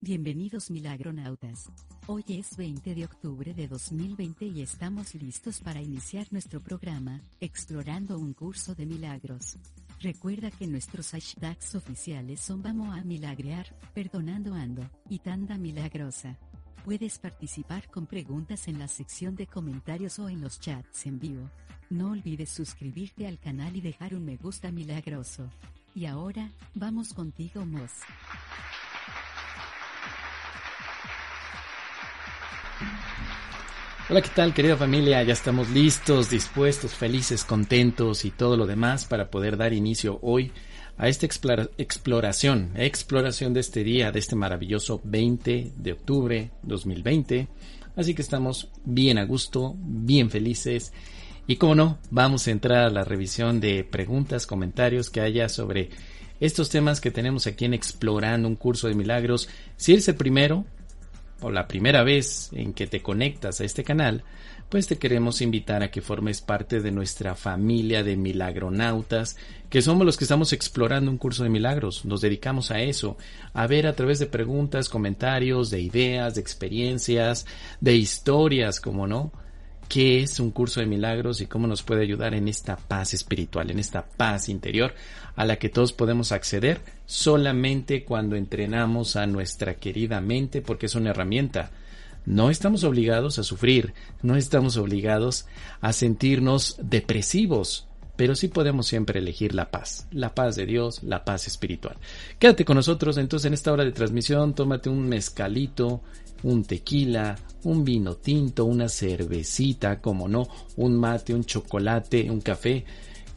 Bienvenidos milagronautas. Hoy es 20 de octubre de 2020 y estamos listos para iniciar nuestro programa, Explorando un curso de milagros. Recuerda que nuestros hashtags oficiales son Vamos a milagrear, Perdonando Ando, y Tanda Milagrosa. Puedes participar con preguntas en la sección de comentarios o en los chats en vivo. No olvides suscribirte al canal y dejar un me gusta milagroso. Y ahora, vamos contigo Moss. Hola, ¿qué tal querida familia? Ya estamos listos, dispuestos, felices, contentos y todo lo demás para poder dar inicio hoy a esta exploración, exploración de este día, de este maravilloso 20 de octubre 2020. Así que estamos bien a gusto, bien felices y como no, vamos a entrar a la revisión de preguntas, comentarios que haya sobre estos temas que tenemos aquí en Explorando un curso de milagros. Si eres el primero, o la primera vez en que te conectas a este canal, pues te queremos invitar a que formes parte de nuestra familia de milagronautas, que somos los que estamos explorando un curso de milagros. Nos dedicamos a eso, a ver a través de preguntas, comentarios, de ideas, de experiencias, de historias, como no, qué es un curso de milagros y cómo nos puede ayudar en esta paz espiritual, en esta paz interior a la que todos podemos acceder solamente cuando entrenamos a nuestra querida mente porque es una herramienta. No estamos obligados a sufrir, no estamos obligados a sentirnos depresivos, pero sí podemos siempre elegir la paz, la paz de Dios, la paz espiritual. Quédate con nosotros entonces en esta hora de transmisión, tómate un mezcalito, un tequila, un vino tinto, una cervecita, como no, un mate, un chocolate, un café,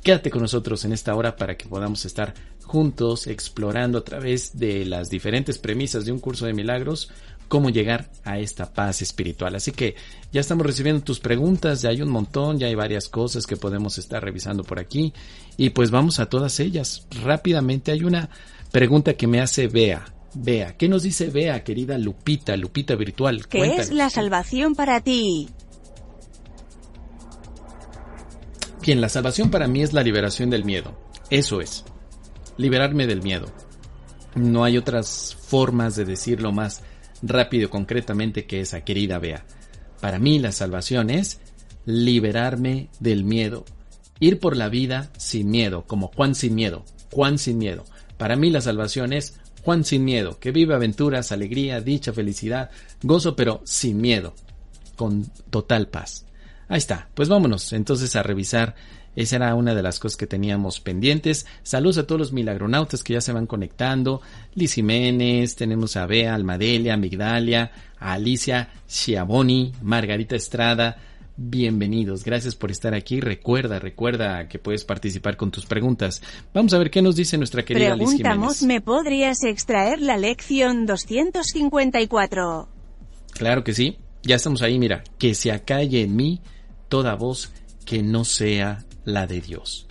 Quédate con nosotros en esta hora para que podamos estar juntos explorando a través de las diferentes premisas de un curso de milagros cómo llegar a esta paz espiritual. Así que ya estamos recibiendo tus preguntas, ya hay un montón, ya hay varias cosas que podemos estar revisando por aquí y pues vamos a todas ellas. Rápidamente hay una pregunta que me hace Bea. Bea, ¿qué nos dice Bea, querida Lupita, Lupita virtual? ¿Qué es la salvación para ti? Bien, la salvación para mí es la liberación del miedo. Eso es. Liberarme del miedo. No hay otras formas de decirlo más rápido concretamente que esa, querida Bea. Para mí la salvación es liberarme del miedo. Ir por la vida sin miedo, como Juan sin miedo. Juan sin miedo. Para mí la salvación es Juan sin miedo, que vive aventuras, alegría, dicha, felicidad, gozo, pero sin miedo, con total paz. Ahí está, pues vámonos entonces a revisar. Esa era una de las cosas que teníamos pendientes. Saludos a todos los milagronautas que ya se van conectando. Liz Jiménez, tenemos a Bea, Almadelia, Migdalia, a Alicia, Chiaboni, Margarita Estrada. Bienvenidos, gracias por estar aquí. Recuerda, recuerda que puedes participar con tus preguntas. Vamos a ver qué nos dice nuestra querida Liz Jiménez. ¿me podrías extraer la lección 254? Claro que sí. Ya estamos ahí, mira. Que se acalle en mí toda voz que no sea la de Dios.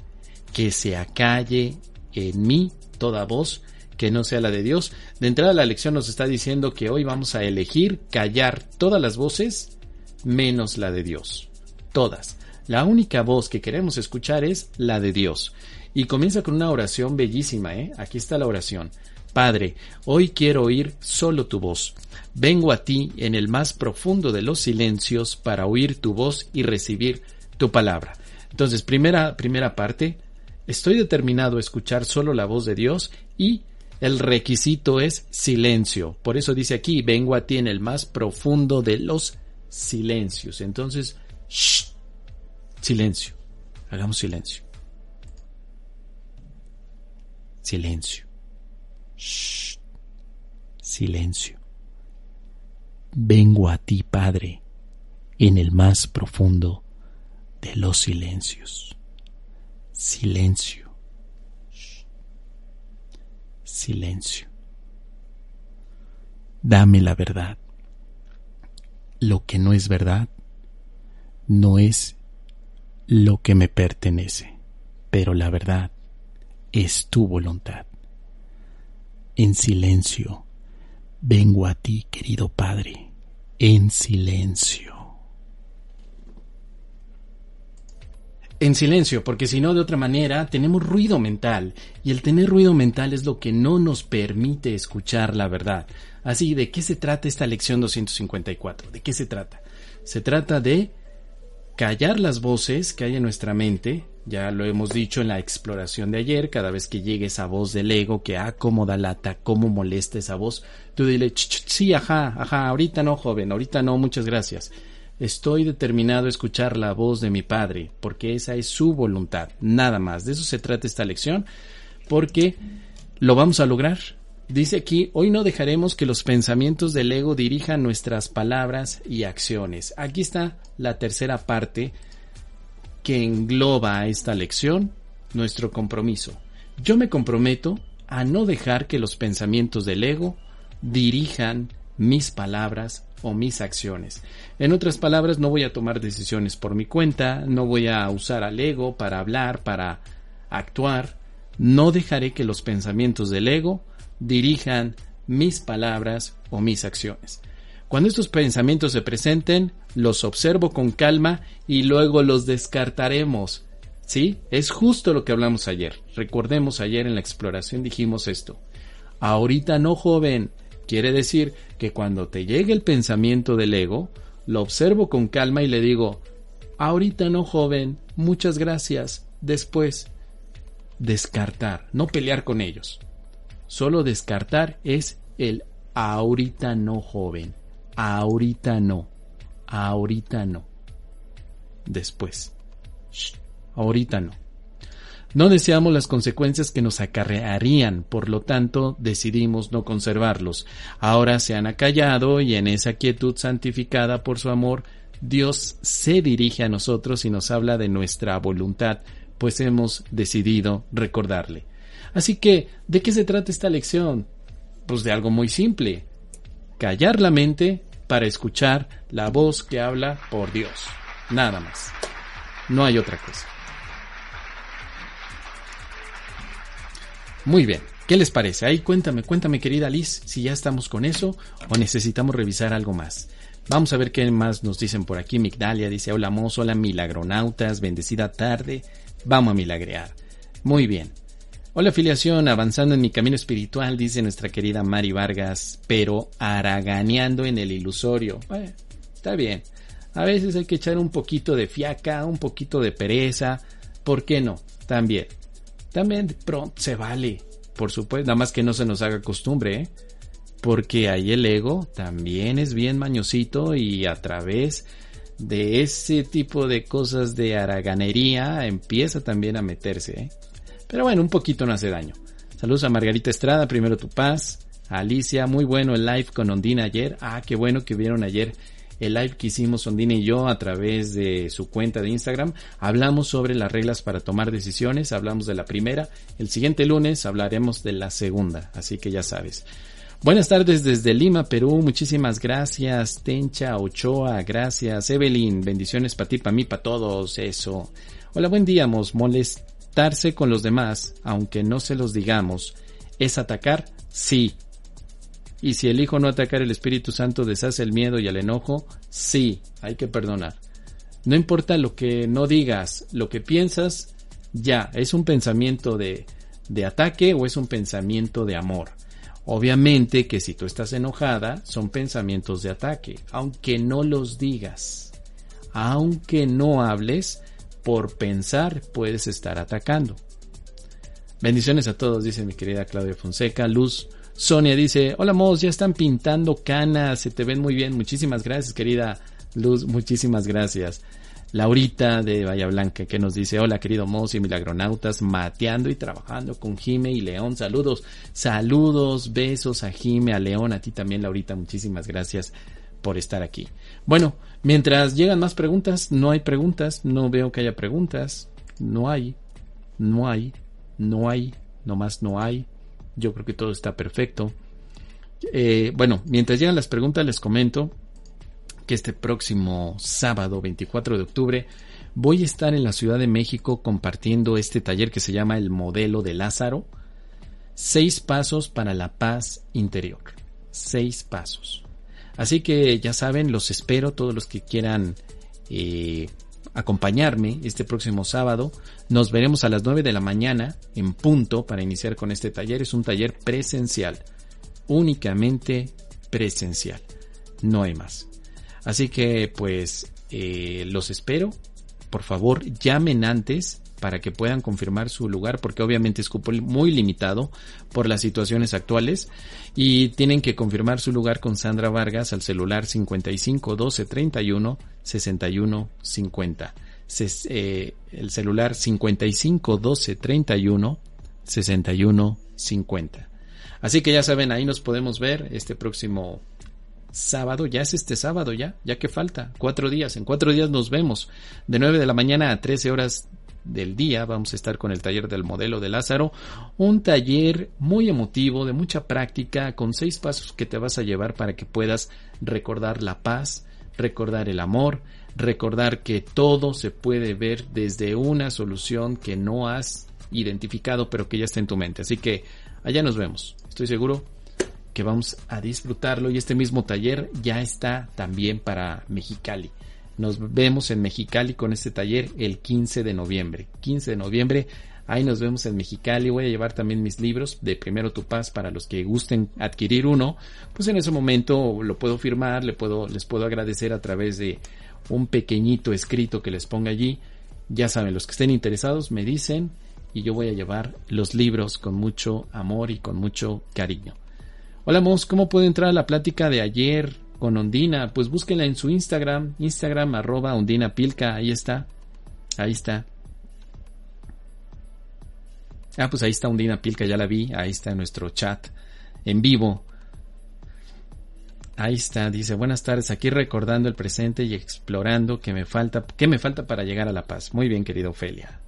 Que se acalle en mí toda voz que no sea la de Dios. De entrada la lección nos está diciendo que hoy vamos a elegir callar todas las voces menos la de Dios. Todas. La única voz que queremos escuchar es la de Dios. Y comienza con una oración bellísima, ¿eh? Aquí está la oración. Padre, hoy quiero oír solo tu voz. Vengo a ti en el más profundo de los silencios para oír tu voz y recibir tu palabra. Entonces, primera, primera parte, estoy determinado a escuchar solo la voz de Dios y el requisito es silencio. Por eso dice aquí, vengo a ti en el más profundo de los silencios. Entonces, shh, silencio. Hagamos silencio. Silencio. Shh, silencio. Vengo a ti, Padre, en el más profundo de los silencios. Silencio. Silencio. dame la verdad. Lo que no es verdad no es lo que me pertenece, pero la verdad es tu voluntad. En silencio, vengo a ti, querido Padre, en silencio. En silencio, porque si no, de otra manera, tenemos ruido mental, y el tener ruido mental es lo que no nos permite escuchar la verdad. Así, ¿de qué se trata esta lección 254? ¿De qué se trata? Se trata de callar las voces que hay en nuestra mente, ya lo hemos dicho en la exploración de ayer, cada vez que llegue esa voz del ego que acomoda lata, cómo molesta esa voz, tú dile, sí, ajá, ajá, ahorita no, joven, ahorita no, muchas gracias. Estoy determinado a escuchar la voz de mi Padre, porque esa es su voluntad, nada más. De eso se trata esta lección, porque lo vamos a lograr, Dice aquí, hoy no dejaremos que los pensamientos del ego dirijan nuestras palabras y acciones. Aquí está la tercera parte que engloba esta lección, nuestro compromiso. Yo me comprometo a no dejar que los pensamientos del ego dirijan mis palabras o mis acciones. En otras palabras, no voy a tomar decisiones por mi cuenta, no voy a usar al ego para hablar, para actuar. No dejaré que los pensamientos del ego dirijan mis palabras o mis acciones. Cuando estos pensamientos se presenten, los observo con calma y luego los descartaremos. ¿Sí? Es justo lo que hablamos ayer. Recordemos ayer en la exploración dijimos esto. Ahorita no, joven. Quiere decir que cuando te llegue el pensamiento del ego, lo observo con calma y le digo, ahorita no, joven, muchas gracias, después. Descartar, no pelear con ellos. Solo descartar es el ahorita no joven. Ahorita no. Ahorita no. Después. ahorita no. No deseamos las consecuencias que nos acarrearían, por lo tanto decidimos no conservarlos. Ahora se han acallado y en esa quietud santificada por su amor, Dios se dirige a nosotros y nos habla de nuestra voluntad, pues hemos decidido recordarle. Así que, ¿de qué se trata esta lección? Pues de algo muy simple. Callar la mente para escuchar la voz que habla por Dios. Nada más. No hay otra cosa. Muy bien. ¿Qué les parece? Ahí cuéntame, cuéntame querida Liz, si ya estamos con eso o necesitamos revisar algo más. Vamos a ver qué más nos dicen por aquí. Migdalia dice, hola Mos, hola milagronautas, bendecida tarde. Vamos a milagrear. Muy bien. Hola afiliación, avanzando en mi camino espiritual, dice nuestra querida Mari Vargas, pero haraganeando en el ilusorio. Bueno, está bien. A veces hay que echar un poquito de fiaca, un poquito de pereza. ¿Por qué no? También. También pronto se vale. Por supuesto, nada más que no se nos haga costumbre, ¿eh? Porque ahí el ego también es bien mañosito y a través de ese tipo de cosas de haraganería empieza también a meterse, ¿eh? Pero bueno, un poquito no hace daño. Saludos a Margarita Estrada, primero tu paz. Alicia, muy bueno el live con Ondina ayer. Ah, qué bueno que vieron ayer el live que hicimos Ondina y yo a través de su cuenta de Instagram. Hablamos sobre las reglas para tomar decisiones, hablamos de la primera. El siguiente lunes hablaremos de la segunda, así que ya sabes. Buenas tardes desde Lima, Perú. Muchísimas gracias. Tencha Ochoa, gracias. Evelyn, bendiciones para ti, para mí, para todos. Eso. Hola, buen día, Mos. Darse con los demás, aunque no se los digamos, es atacar, sí. Y si elijo no atacar, el Espíritu Santo deshace el miedo y el enojo, sí, hay que perdonar. No importa lo que no digas, lo que piensas, ya, es un pensamiento de, de ataque o es un pensamiento de amor. Obviamente que si tú estás enojada, son pensamientos de ataque, aunque no los digas. Aunque no hables, por pensar puedes estar atacando. Bendiciones a todos, dice mi querida Claudia Fonseca. Luz Sonia dice, hola Mos, ya están pintando canas, se te ven muy bien. Muchísimas gracias, querida Luz, muchísimas gracias. Laurita de Bahía Blanca que nos dice, hola querido Mos y milagronautas, mateando y trabajando con Jime y León. Saludos, saludos, besos a Jime, a León, a ti también Laurita, muchísimas gracias por estar aquí. Bueno, mientras llegan más preguntas, no hay preguntas, no veo que haya preguntas, no hay, no hay, no hay, nomás no hay. Yo creo que todo está perfecto. Eh, bueno, mientras llegan las preguntas les comento que este próximo sábado 24 de octubre voy a estar en la Ciudad de México compartiendo este taller que se llama El Modelo de Lázaro. Seis pasos para la paz interior. Seis pasos. Así que ya saben, los espero, todos los que quieran eh, acompañarme este próximo sábado. Nos veremos a las 9 de la mañana en punto para iniciar con este taller. Es un taller presencial, únicamente presencial. No hay más. Así que pues eh, los espero. Por favor, llamen antes para que puedan confirmar su lugar, porque obviamente es cupo muy limitado por las situaciones actuales y tienen que confirmar su lugar con Sandra Vargas al celular 55 12 31 61 50. el celular 55 12 31 61 50. Así que ya saben, ahí nos podemos ver este próximo sábado, ya es este sábado ya, ya que falta, cuatro días, en cuatro días nos vemos, de 9 de la mañana a 13 horas del día vamos a estar con el taller del modelo de Lázaro, un taller muy emotivo, de mucha práctica, con seis pasos que te vas a llevar para que puedas recordar la paz, recordar el amor, recordar que todo se puede ver desde una solución que no has identificado pero que ya está en tu mente. Así que allá nos vemos. Estoy seguro que vamos a disfrutarlo y este mismo taller ya está también para Mexicali. Nos vemos en Mexicali con este taller el 15 de noviembre. 15 de noviembre, ahí nos vemos en Mexicali. Voy a llevar también mis libros de Primero Tu Paz para los que gusten adquirir uno. Pues en ese momento lo puedo firmar, le puedo, les puedo agradecer a través de un pequeñito escrito que les ponga allí. Ya saben, los que estén interesados me dicen y yo voy a llevar los libros con mucho amor y con mucho cariño. Hola Mos, ¿cómo puedo entrar a la plática de ayer? Con Ondina, pues búsquenla en su Instagram, Instagram arroba Ondina ahí está, ahí está. Ah, pues ahí está Ondina Pilca, ya la vi, ahí está nuestro chat en vivo. Ahí está, dice, buenas tardes, aquí recordando el presente y explorando qué me falta, qué me falta para llegar a la paz. Muy bien, querida Ofelia.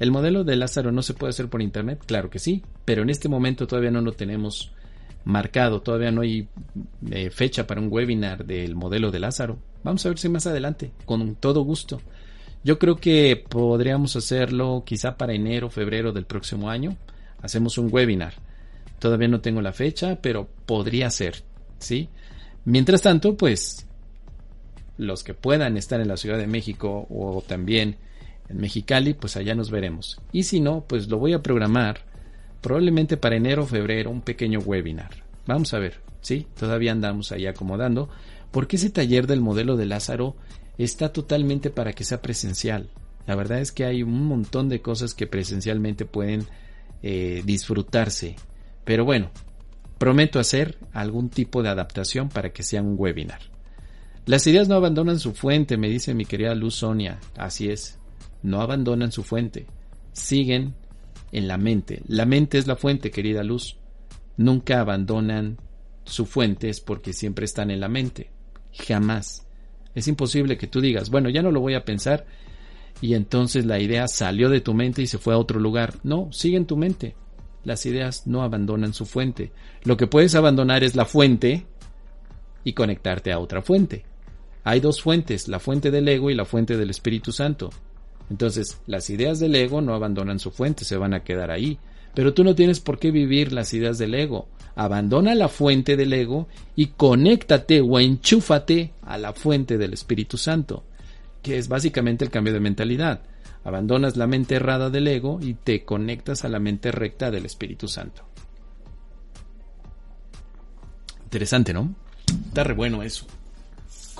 ¿El modelo de Lázaro no se puede hacer por internet? Claro que sí, pero en este momento todavía no lo tenemos marcado, todavía no hay eh, fecha para un webinar del modelo de Lázaro. Vamos a ver si más adelante, con todo gusto. Yo creo que podríamos hacerlo quizá para enero, febrero del próximo año. Hacemos un webinar. Todavía no tengo la fecha, pero podría ser, ¿sí? Mientras tanto, pues los que puedan estar en la Ciudad de México o también en Mexicali, pues allá nos veremos. Y si no, pues lo voy a programar probablemente para enero o febrero un pequeño webinar. Vamos a ver, ¿sí? Todavía andamos ahí acomodando, porque ese taller del modelo de Lázaro está totalmente para que sea presencial. La verdad es que hay un montón de cosas que presencialmente pueden eh, disfrutarse. Pero bueno, prometo hacer algún tipo de adaptación para que sea un webinar. Las ideas no abandonan su fuente, me dice mi querida Luz Sonia. Así es, no abandonan su fuente. Siguen en la mente. La mente es la fuente, querida luz. Nunca abandonan su fuente es porque siempre están en la mente. Jamás. Es imposible que tú digas, bueno, ya no lo voy a pensar y entonces la idea salió de tu mente y se fue a otro lugar. No, sigue en tu mente. Las ideas no abandonan su fuente. Lo que puedes abandonar es la fuente y conectarte a otra fuente. Hay dos fuentes, la fuente del ego y la fuente del Espíritu Santo. Entonces, las ideas del ego no abandonan su fuente, se van a quedar ahí. Pero tú no tienes por qué vivir las ideas del ego. Abandona la fuente del ego y conéctate o enchúfate a la fuente del Espíritu Santo, que es básicamente el cambio de mentalidad. Abandonas la mente errada del ego y te conectas a la mente recta del Espíritu Santo. Interesante, ¿no? Está re bueno eso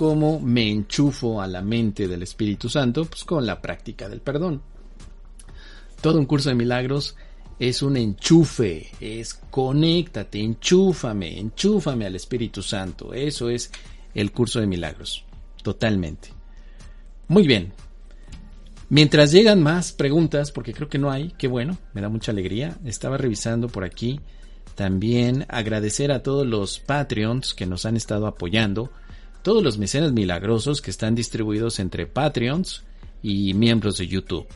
cómo me enchufo a la mente del Espíritu Santo, pues con la práctica del perdón. Todo un curso de milagros es un enchufe, es conéctate, enchúfame, enchúfame al Espíritu Santo. Eso es el curso de milagros, totalmente. Muy bien. Mientras llegan más preguntas, porque creo que no hay, qué bueno, me da mucha alegría. Estaba revisando por aquí también agradecer a todos los Patreons que nos han estado apoyando todos los mecenas milagrosos que están distribuidos entre Patreons y miembros de YouTube.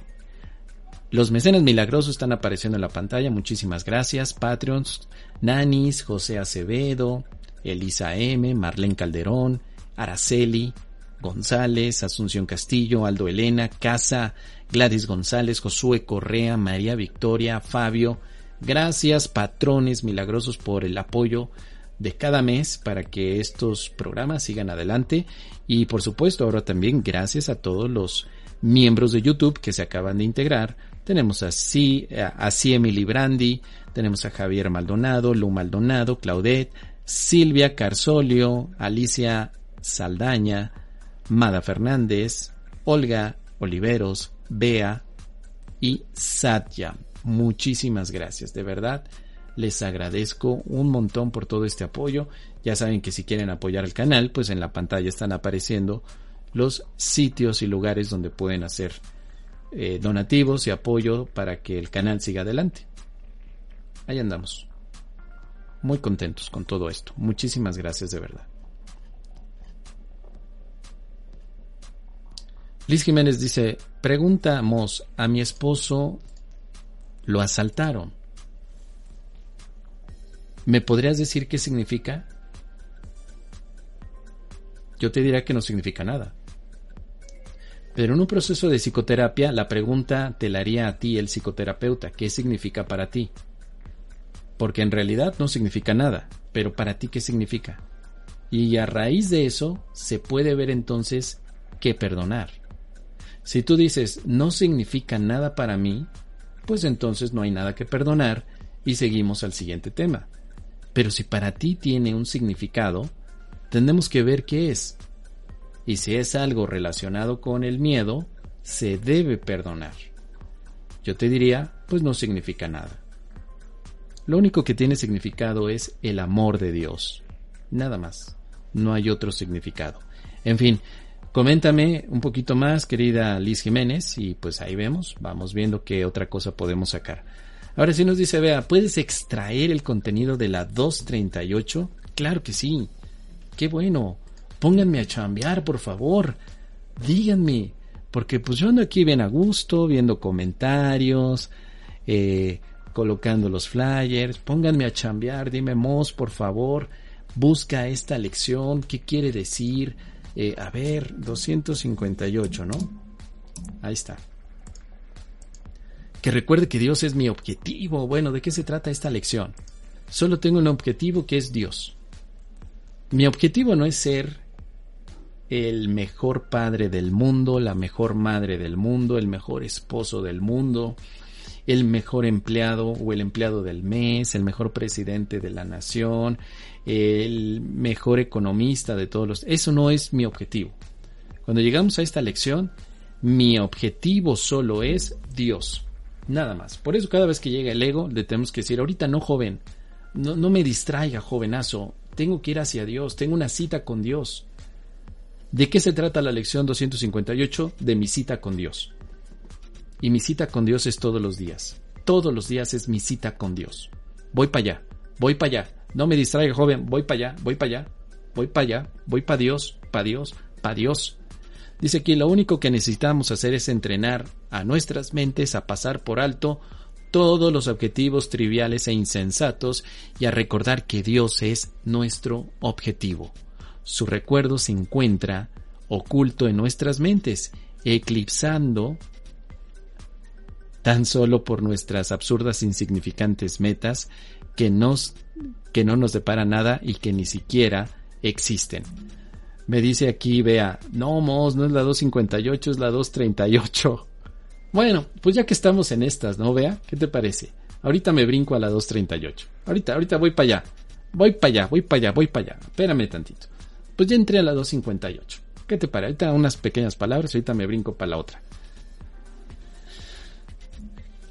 Los mecenas milagrosos están apareciendo en la pantalla. Muchísimas gracias. Patreons, Nanis, José Acevedo, Elisa M, Marlene Calderón, Araceli, González, Asunción Castillo, Aldo Elena, Casa, Gladys González, Josué Correa, María Victoria, Fabio. Gracias, patrones milagrosos, por el apoyo de cada mes para que estos programas sigan adelante. Y por supuesto, ahora también gracias a todos los miembros de YouTube que se acaban de integrar tenemos a, C, a Emily Brandi, tenemos a Javier Maldonado, Lu Maldonado, Claudette, Silvia Carsolio, Alicia Saldaña, Mada Fernández, Olga Oliveros, Bea y Satya. Muchísimas gracias, de verdad. Les agradezco un montón por todo este apoyo. Ya saben que si quieren apoyar al canal, pues en la pantalla están apareciendo los sitios y lugares donde pueden hacer eh, donativos y apoyo para que el canal siga adelante. Ahí andamos. Muy contentos con todo esto. Muchísimas gracias de verdad. Liz Jiménez dice, preguntamos a mi esposo, lo asaltaron. ¿Me podrías decir qué significa? Yo te diré que no significa nada. Pero en un proceso de psicoterapia, la pregunta te la haría a ti el psicoterapeuta, ¿qué significa para ti? Porque en realidad no significa nada, pero para ti ¿qué significa? Y a raíz de eso se puede ver entonces qué perdonar. Si tú dices no significa nada para mí, pues entonces no hay nada que perdonar y seguimos al siguiente tema. Pero si para ti tiene un significado, tenemos que ver qué es y si es algo relacionado con el miedo, se debe perdonar. Yo te diría, pues no significa nada. Lo único que tiene significado es el amor de Dios. Nada más. No hay otro significado. En fin, coméntame un poquito más, querida Liz Jiménez, y pues ahí vemos, vamos viendo qué otra cosa podemos sacar. Ahora sí nos dice, vea, ¿puedes extraer el contenido de la 238? Claro que sí. Qué bueno. Pónganme a chambear, por favor. Díganme. Porque pues yo ando aquí bien a gusto, viendo comentarios, eh, colocando los flyers. Pónganme a chambear. Dime, Mos, por favor. Busca esta lección. ¿Qué quiere decir? Eh, a ver, 258, ¿no? Ahí está. Que recuerde que Dios es mi objetivo. Bueno, ¿de qué se trata esta lección? Solo tengo un objetivo que es Dios. Mi objetivo no es ser el mejor padre del mundo, la mejor madre del mundo, el mejor esposo del mundo, el mejor empleado o el empleado del mes, el mejor presidente de la nación, el mejor economista de todos los... Eso no es mi objetivo. Cuando llegamos a esta lección, mi objetivo solo es Dios. Nada más. Por eso cada vez que llega el ego, le tenemos que decir, ahorita no joven, no, me distraiga jovenazo, tengo que ir hacia Dios, tengo una cita con Dios. ¿De qué se trata la lección 258? De mi cita con Dios. Y mi cita con Dios es todos los días. Todos los días es mi cita con Dios. Voy para allá, voy para allá. No me distraiga, joven, voy para allá, voy para allá, voy para allá, voy para Dios, para Dios, para Dios. Dice aquí, lo único que necesitamos hacer es entrenar a nuestras mentes a pasar por alto todos los objetivos triviales e insensatos y a recordar que Dios es nuestro objetivo su recuerdo se encuentra oculto en nuestras mentes, eclipsando tan solo por nuestras absurdas insignificantes metas que, nos, que no nos depara nada y que ni siquiera existen. Me dice aquí, vea, no, Mos, no es la 258, es la 238. Bueno, pues ya que estamos en estas, ¿no? Vea, ¿qué te parece? Ahorita me brinco a la 238. Ahorita, ahorita voy para allá. Voy para allá, voy para allá, voy para allá. Espérame tantito. Pues ya entré a la 258. ¿Qué te parece? Ahorita unas pequeñas palabras, ahorita me brinco para la otra.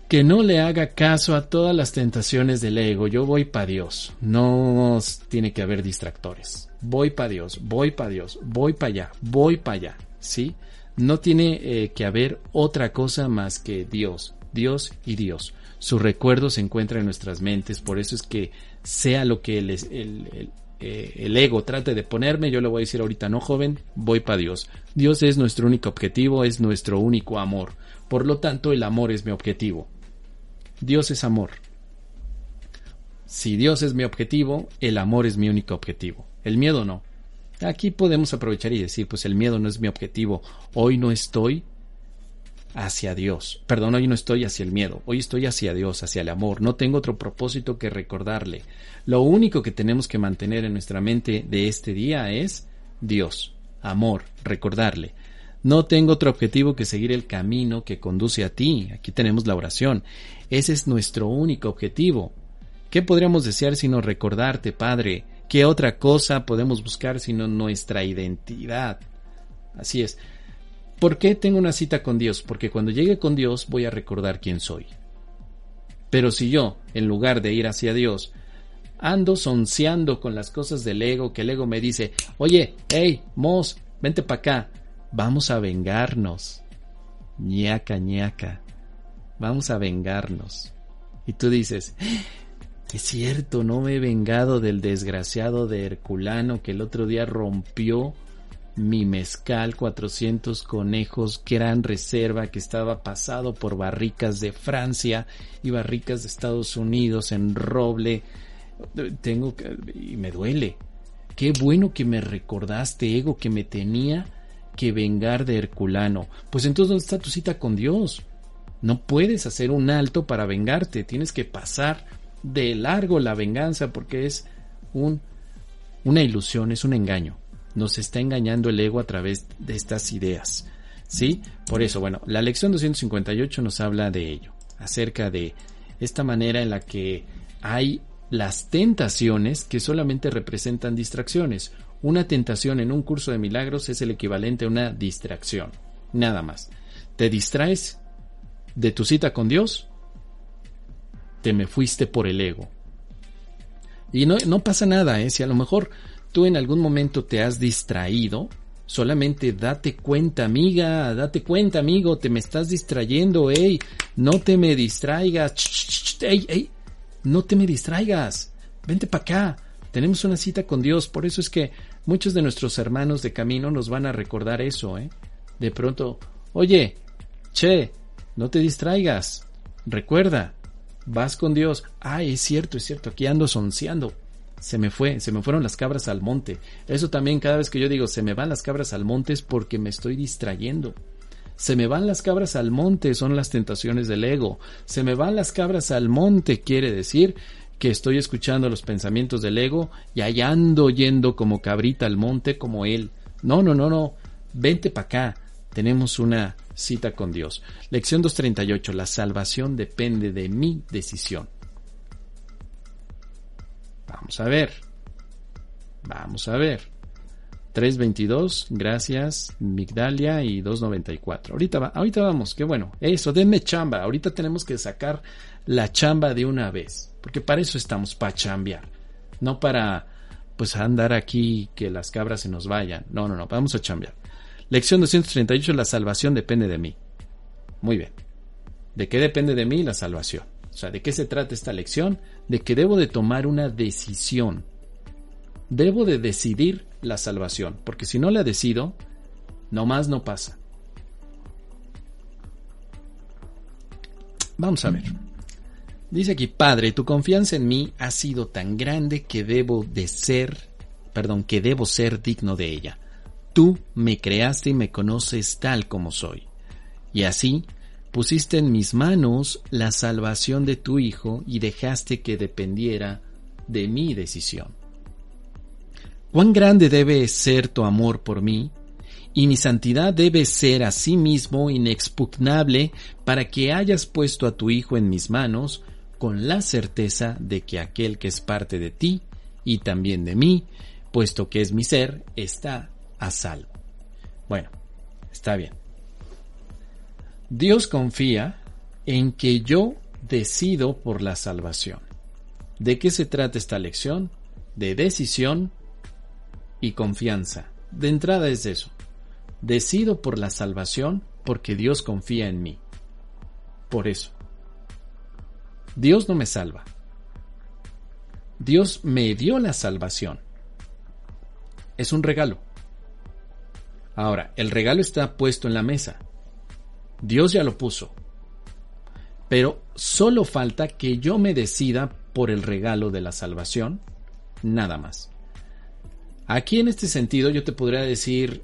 Que no le haga caso a todas las tentaciones del ego. Yo voy para Dios. No tiene que haber distractores. Voy para Dios, voy para Dios, voy para allá, voy para allá. ¿Sí? No tiene eh, que haber otra cosa más que Dios, Dios y Dios. Su recuerdo se encuentra en nuestras mentes, por eso es que sea lo que el, el, eh, el ego trate de ponerme, yo le voy a decir ahorita, no joven, voy para Dios. Dios es nuestro único objetivo, es nuestro único amor. Por lo tanto, el amor es mi objetivo. Dios es amor. Si Dios es mi objetivo, el amor es mi único objetivo. El miedo no. Aquí podemos aprovechar y decir, pues el miedo no es mi objetivo. Hoy no estoy hacia Dios. Perdón, hoy no estoy hacia el miedo, hoy estoy hacia Dios, hacia el amor. No tengo otro propósito que recordarle. Lo único que tenemos que mantener en nuestra mente de este día es Dios, amor, recordarle. No tengo otro objetivo que seguir el camino que conduce a ti. Aquí tenemos la oración. Ese es nuestro único objetivo. ¿Qué podríamos desear sino recordarte, Padre? ¿Qué otra cosa podemos buscar sino nuestra identidad? Así es. ¿Por qué tengo una cita con Dios? Porque cuando llegue con Dios voy a recordar quién soy. Pero si yo, en lugar de ir hacia Dios, ando sonceando con las cosas del ego, que el ego me dice, oye, hey, Mos, vente para acá, vamos a vengarnos. ñaca, ñaca, vamos a vengarnos. Y tú dices, es cierto, no me he vengado del desgraciado de Herculano que el otro día rompió mi mezcal, 400 conejos, gran reserva que estaba pasado por barricas de Francia y barricas de Estados Unidos en roble. Tengo que, y me duele. Qué bueno que me recordaste, ego, que me tenía que vengar de Herculano. Pues entonces, ¿dónde está tu cita con Dios? No puedes hacer un alto para vengarte, tienes que pasar de largo la venganza porque es un, una ilusión, es un engaño nos está engañando el ego a través de estas ideas. ¿Sí? Por eso, bueno, la lección 258 nos habla de ello, acerca de esta manera en la que hay las tentaciones que solamente representan distracciones. Una tentación en un curso de milagros es el equivalente a una distracción, nada más. Te distraes de tu cita con Dios, te me fuiste por el ego. Y no, pasa nada, ¿eh? si a lo mejor tú en algún momento te has distraído, solamente date cuenta, amiga, date cuenta, amigo, te me estás distrayendo, ey, no te me distraigas, ey, ey, no te me distraigas, vente para acá, tenemos una cita con Dios, por eso es que muchos de nuestros hermanos de camino nos van a recordar eso, ¿eh? De pronto, oye, che, no te distraigas, recuerda, vas con Dios, ay, es cierto, es cierto, aquí ando sonciando, se me fue, se me fueron las cabras al monte. Eso también cada vez que yo digo se me van las cabras al monte es porque me estoy distrayendo. Se me van las cabras al monte son las tentaciones del ego. Se me van las cabras al monte quiere decir que estoy escuchando los pensamientos del ego y allá ando yendo como cabrita al monte como él. No, no, no, no. Vente para acá. Tenemos una cita con Dios. Lección 238. La salvación depende de mi decisión. Vamos a ver. Vamos a ver. 322, gracias, Migdalia y 294. Ahorita, va, ahorita vamos, qué bueno. Eso, denme chamba. Ahorita tenemos que sacar la chamba de una vez. Porque para eso estamos, para chambear. No para, pues, andar aquí que las cabras se nos vayan. No, no, no, vamos a chambear. Lección 238, la salvación depende de mí. Muy bien. ¿De qué depende de mí la salvación? O sea, ¿de qué se trata esta lección? De que debo de tomar una decisión. Debo de decidir la salvación, porque si no la decido, nomás no pasa. Vamos a ver. Dice aquí, Padre, tu confianza en mí ha sido tan grande que debo de ser, perdón, que debo ser digno de ella. Tú me creaste y me conoces tal como soy. Y así pusiste en mis manos la salvación de tu Hijo y dejaste que dependiera de mi decisión. Cuán grande debe ser tu amor por mí, y mi santidad debe ser asimismo inexpugnable para que hayas puesto a tu Hijo en mis manos con la certeza de que aquel que es parte de ti y también de mí, puesto que es mi ser, está a salvo. Bueno, está bien. Dios confía en que yo decido por la salvación. ¿De qué se trata esta lección? De decisión y confianza. De entrada es eso. Decido por la salvación porque Dios confía en mí. Por eso. Dios no me salva. Dios me dio la salvación. Es un regalo. Ahora, el regalo está puesto en la mesa. Dios ya lo puso. Pero solo falta que yo me decida por el regalo de la salvación, nada más. Aquí en este sentido yo te podría decir,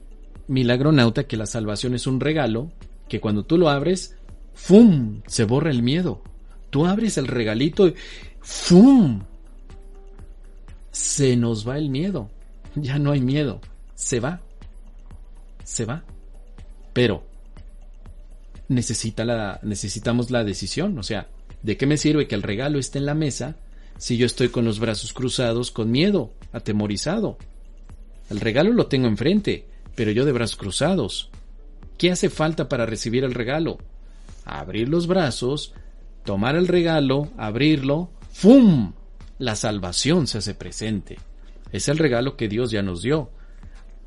milagronauta, que la salvación es un regalo, que cuando tú lo abres, ¡fum! se borra el miedo. Tú abres el regalito y ¡fum! se nos va el miedo. Ya no hay miedo. Se va. Se va. Pero necesita la, necesitamos la decisión. O sea, ¿de qué me sirve que el regalo esté en la mesa si yo estoy con los brazos cruzados, con miedo, atemorizado? El regalo lo tengo enfrente, pero yo de brazos cruzados. ¿Qué hace falta para recibir el regalo? Abrir los brazos, tomar el regalo, abrirlo, ¡fum! La salvación se hace presente. Es el regalo que Dios ya nos dio.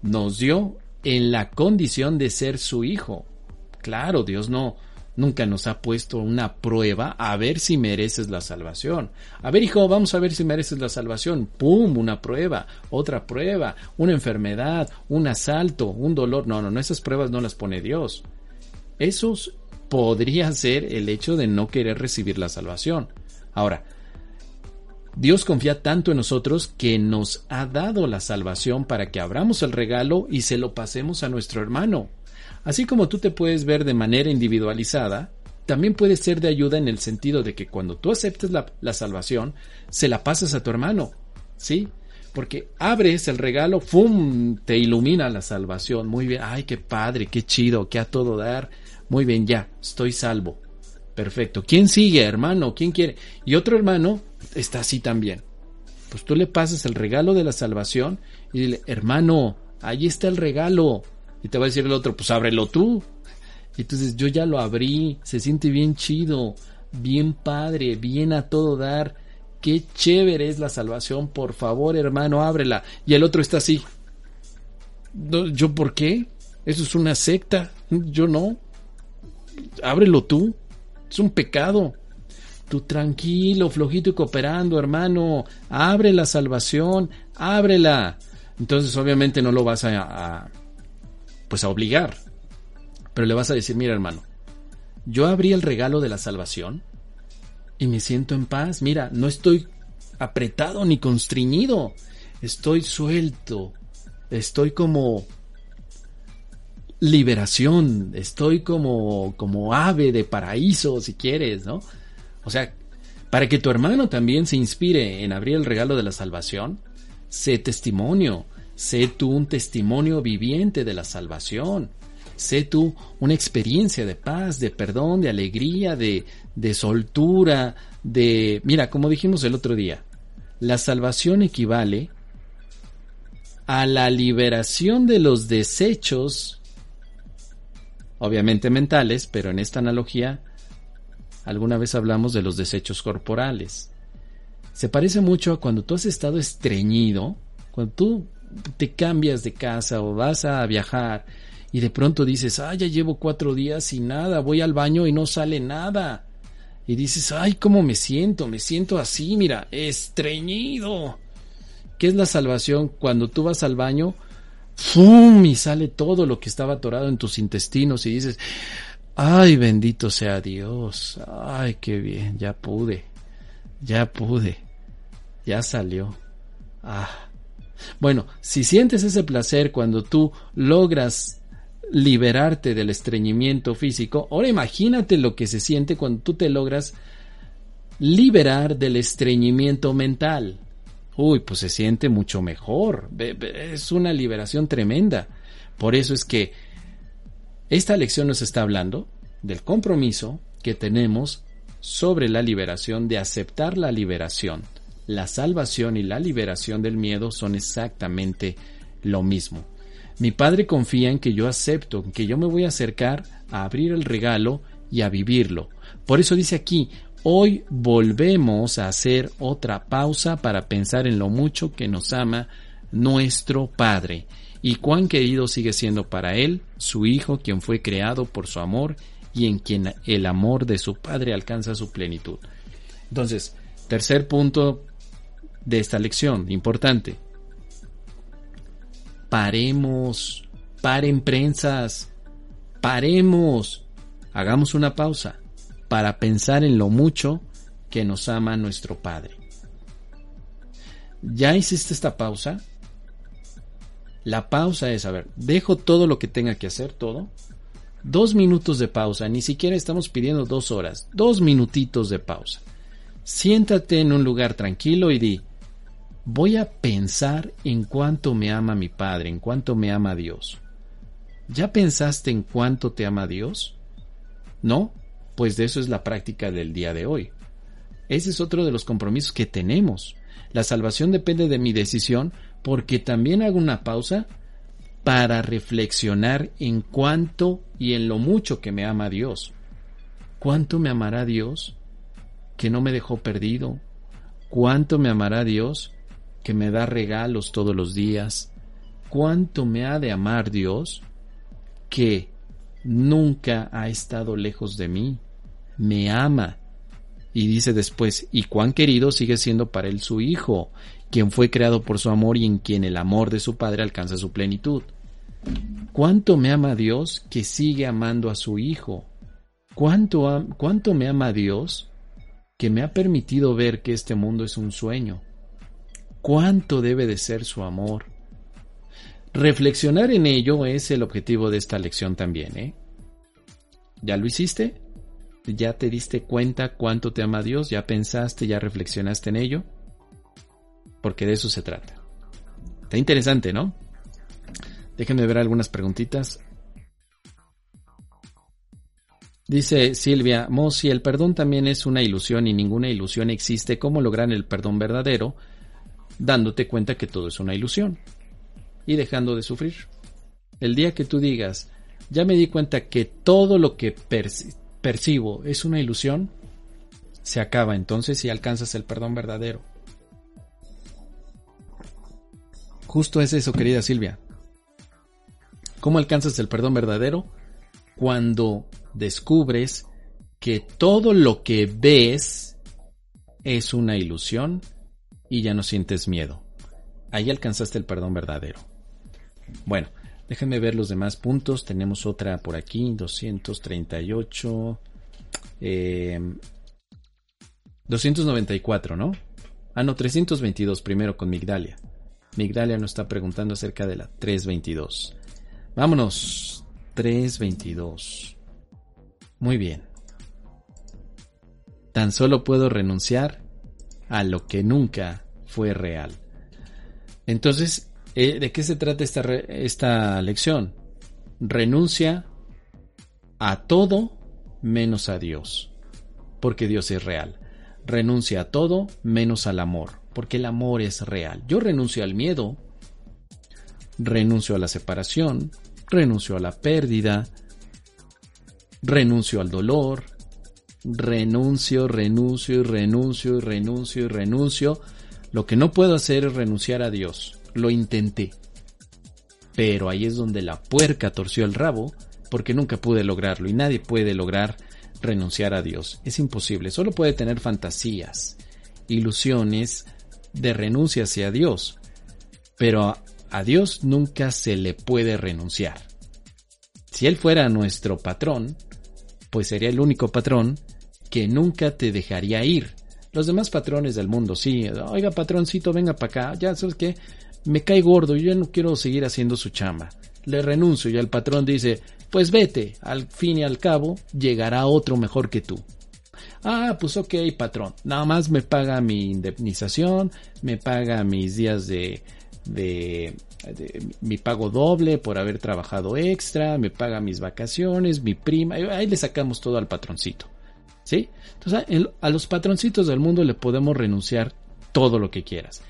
Nos dio en la condición de ser su hijo. Claro, Dios no, nunca nos ha puesto una prueba a ver si mereces la salvación. A ver, hijo, vamos a ver si mereces la salvación. ¡Pum! Una prueba, otra prueba, una enfermedad, un asalto, un dolor. No, no, no, esas pruebas no las pone Dios. Eso podría ser el hecho de no querer recibir la salvación. Ahora, Dios confía tanto en nosotros que nos ha dado la salvación para que abramos el regalo y se lo pasemos a nuestro hermano. Así como tú te puedes ver de manera individualizada, también puede ser de ayuda en el sentido de que cuando tú aceptes la, la salvación, se la pasas a tu hermano, ¿sí? Porque abres el regalo, ¡fum! te ilumina la salvación. Muy bien, ay, qué padre, qué chido, qué a todo dar. Muy bien, ya, estoy salvo. Perfecto. ¿Quién sigue, hermano? ¿Quién quiere? Y otro hermano está así también. Pues tú le pasas el regalo de la salvación y dile, hermano, ahí está el regalo. Y te va a decir el otro, pues ábrelo tú. Y entonces yo ya lo abrí, se siente bien chido, bien padre, bien a todo dar. Qué chévere es la salvación, por favor, hermano, ábrela. Y el otro está así. ¿Yo por qué? Eso es una secta. Yo no. Ábrelo tú. Es un pecado. Tú tranquilo, flojito y cooperando, hermano. Abre la salvación, ábrela. Entonces, obviamente, no lo vas a pues a obligar. Pero le vas a decir, mira hermano, yo abrí el regalo de la salvación y me siento en paz. Mira, no estoy apretado ni constriñido. Estoy suelto. Estoy como liberación. Estoy como, como ave de paraíso, si quieres, ¿no? O sea, para que tu hermano también se inspire en abrir el regalo de la salvación, sé testimonio, Sé tú un testimonio viviente de la salvación. Sé tú una experiencia de paz, de perdón, de alegría, de, de soltura, de... Mira, como dijimos el otro día, la salvación equivale a la liberación de los desechos, obviamente mentales, pero en esta analogía, alguna vez hablamos de los desechos corporales. Se parece mucho a cuando tú has estado estreñido, cuando tú te cambias de casa o vas a viajar y de pronto dices, ay, ya llevo cuatro días sin nada, voy al baño y no sale nada. Y dices, ay, ¿cómo me siento? Me siento así, mira, estreñido. ¿Qué es la salvación? Cuando tú vas al baño, ¡fum! y sale todo lo que estaba atorado en tus intestinos y dices, ay, bendito sea Dios, ay, qué bien, ya pude, ya pude, ya salió. Ah, bueno, si sientes ese placer cuando tú logras liberarte del estreñimiento físico, ahora imagínate lo que se siente cuando tú te logras liberar del estreñimiento mental. Uy, pues se siente mucho mejor. Es una liberación tremenda. Por eso es que esta lección nos está hablando del compromiso que tenemos sobre la liberación, de aceptar la liberación la salvación y la liberación del miedo son exactamente lo mismo. Mi Padre confía en que yo acepto, que yo me voy a acercar a abrir el regalo y a vivirlo. Por eso dice aquí, hoy volvemos a hacer otra pausa para pensar en lo mucho que nos ama nuestro Padre y cuán querido sigue siendo para Él, su Hijo, quien fue creado por su amor y en quien el amor de su Padre alcanza su plenitud. Entonces, tercer punto de esta lección importante. paremos, paren prensas, paremos, hagamos una pausa para pensar en lo mucho que nos ama nuestro Padre. ¿Ya hiciste esta pausa? La pausa es, a ver, dejo todo lo que tenga que hacer, todo. Dos minutos de pausa, ni siquiera estamos pidiendo dos horas, dos minutitos de pausa. Siéntate en un lugar tranquilo y di, voy a pensar en cuánto me ama mi Padre, en cuánto me ama Dios. ¿Ya pensaste en cuánto te ama Dios? ¿No? Pues de eso es la práctica del día de hoy. Ese es otro de los compromisos que tenemos. La salvación depende de mi decisión porque también hago una pausa para reflexionar en cuánto y en lo mucho que me ama Dios. ¿Cuánto me amará Dios que no me dejó perdido? ¿Cuánto me amará Dios que me da regalos todos los días? ¿Cuánto me ha de amar Dios que nunca ha estado lejos de mí? Me ama y dice después, y cuán querido sigue siendo para él su Hijo, quien fue creado por su amor y en quien el amor de su Padre alcanza su plenitud. ¿Cuánto me ama Dios que sigue amando a su Hijo? ¿Cuánto, ¿Cuánto me ama Dios que me ha permitido ver que este mundo es un sueño? ¿Cuánto debe de ser su amor? Reflexionar en ello es el objetivo de esta lección también, ¿eh? ¿Ya lo hiciste? ¿Ya te diste cuenta cuánto te ama Dios? ¿Ya pensaste, ya reflexionaste en ello? Porque de eso se trata. Está interesante, ¿no? Déjenme ver algunas preguntitas. Dice Silvia, Mo, si el perdón también es una ilusión y ninguna ilusión existe, ¿cómo lograr el perdón verdadero? Dándote cuenta que todo es una ilusión y dejando de sufrir. El día que tú digas, ya me di cuenta que todo lo que percibo es una ilusión, se acaba entonces y alcanzas el perdón verdadero. Justo es eso, querida Silvia. ¿Cómo alcanzas el perdón verdadero? Cuando descubres que todo lo que ves es una ilusión y ya no sientes miedo. Ahí alcanzaste el perdón verdadero. Bueno, Déjenme ver los demás puntos. Tenemos otra por aquí, 238. 294, eh, ¿no? Ah, no, 322 primero con Migdalia. Migdalia nos está preguntando acerca de la 322. Vámonos. 322. Muy bien. Tan solo puedo renunciar a lo que nunca fue real. Entonces, eh, ¿De qué se trata esta, esta lección? Renuncia a todo menos a Dios, porque Dios es real. Renuncia a todo menos al amor, porque el amor es real. Yo renuncio al miedo, renuncio a la separación, renuncio a la pérdida, renuncio al dolor, renuncio, renuncio y renuncio y renuncio y renuncio. Lo que no puedo hacer es renunciar a Dios. Lo intenté. Pero ahí es donde la puerca torció el rabo porque nunca pude lograrlo y nadie puede lograr renunciar a Dios. Es imposible. Solo puede tener fantasías, ilusiones de renuncia hacia Dios. Pero a Dios nunca se le puede renunciar. Si Él fuera nuestro patrón, pues sería el único patrón que nunca te dejaría ir. Los demás patrones del mundo, sí, oiga patroncito, venga para acá, ya sabes qué, me cae gordo, yo no quiero seguir haciendo su chamba. Le renuncio y el patrón dice, pues vete, al fin y al cabo llegará otro mejor que tú. Ah, pues ok, patrón, nada más me paga mi indemnización, me paga mis días de, de, mi pago doble por haber trabajado extra, me paga mis vacaciones, mi prima, ahí le sacamos todo al patroncito. ¿Sí? Entonces, a los patroncitos del mundo le podemos renunciar todo lo que quieras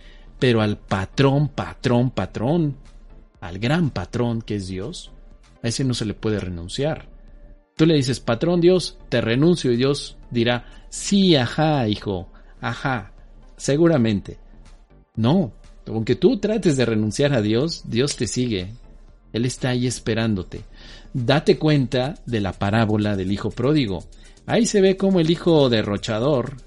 pero al patrón, patrón, patrón, al gran patrón que es Dios, a ese no se le puede renunciar. Tú le dices, patrón Dios, te renuncio y Dios dirá, sí, ajá, hijo, ajá, seguramente. No, aunque tú trates de renunciar a Dios, Dios te sigue. Él está ahí esperándote. Date cuenta de la parábola del hijo pródigo. Ahí se ve como el hijo derrochador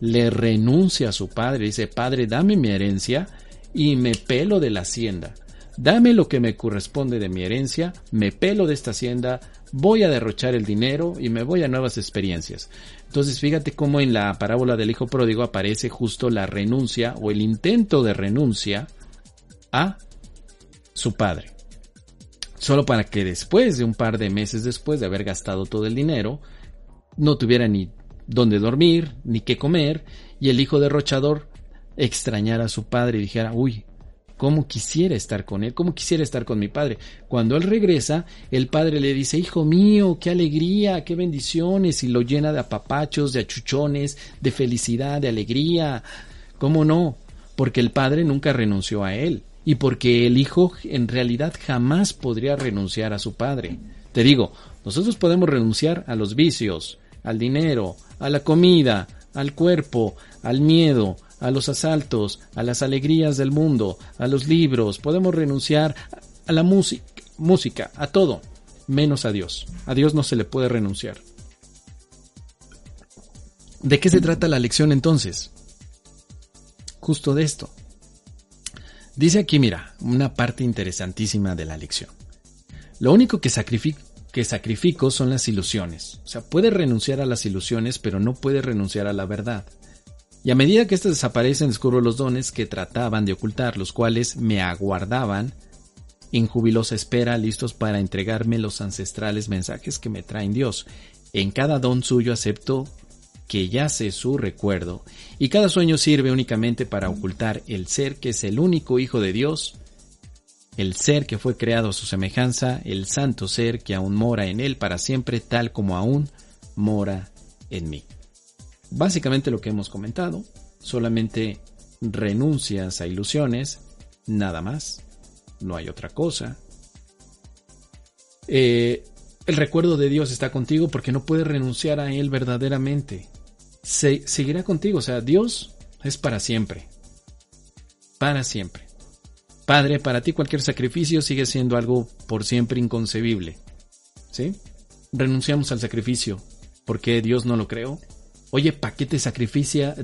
le renuncia a su padre, dice, padre, dame mi herencia y me pelo de la hacienda. dame lo que me corresponde de mi herencia, me pelo de esta hacienda, voy a derrochar el dinero y me voy a nuevas experiencias. Entonces fíjate cómo en la parábola del hijo pródigo aparece justo la renuncia o el intento de renuncia a su padre. Solo para que después de un par de meses después de haber gastado todo el dinero, no tuviera ni dónde dormir, ni qué comer, y el hijo derrochador extrañara a su padre y dijera, uy, cómo quisiera estar con él, cómo quisiera estar con mi padre. Cuando él regresa, el padre le dice, hijo mío, qué alegría, qué bendiciones, y lo llena de apapachos, de achuchones, de felicidad, de alegría. ¿Cómo no? Porque el padre nunca renunció a él, y porque el hijo en realidad jamás podría renunciar a su padre. Te digo, nosotros podemos renunciar a los vicios, al dinero, a la comida, al cuerpo, al miedo, a los asaltos, a las alegrías del mundo, a los libros, podemos renunciar a la música, a todo, menos a Dios. A Dios no se le puede renunciar. ¿De qué se trata la lección entonces? Justo de esto. Dice aquí, mira, una parte interesantísima de la lección. Lo único que, que sacrifico son las ilusiones. O sea, puede renunciar a las ilusiones, pero no puede renunciar a la verdad. Y a medida que éstas desaparecen, descubro los dones que trataban de ocultar, los cuales me aguardaban en jubilosa espera, listos para entregarme los ancestrales mensajes que me traen Dios. En cada don suyo acepto que yace su recuerdo, y cada sueño sirve únicamente para ocultar el ser que es el único Hijo de Dios, el ser que fue creado a su semejanza, el santo ser que aún mora en él para siempre, tal como aún mora en mí. Básicamente lo que hemos comentado, solamente renuncias a ilusiones, nada más, no hay otra cosa. Eh, el recuerdo de Dios está contigo porque no puedes renunciar a Él verdaderamente. Se, seguirá contigo, o sea, Dios es para siempre. Para siempre. Padre, para ti cualquier sacrificio sigue siendo algo por siempre inconcebible. ¿Sí? Renunciamos al sacrificio porque Dios no lo creó. Oye, ¿para qué te sacrificia?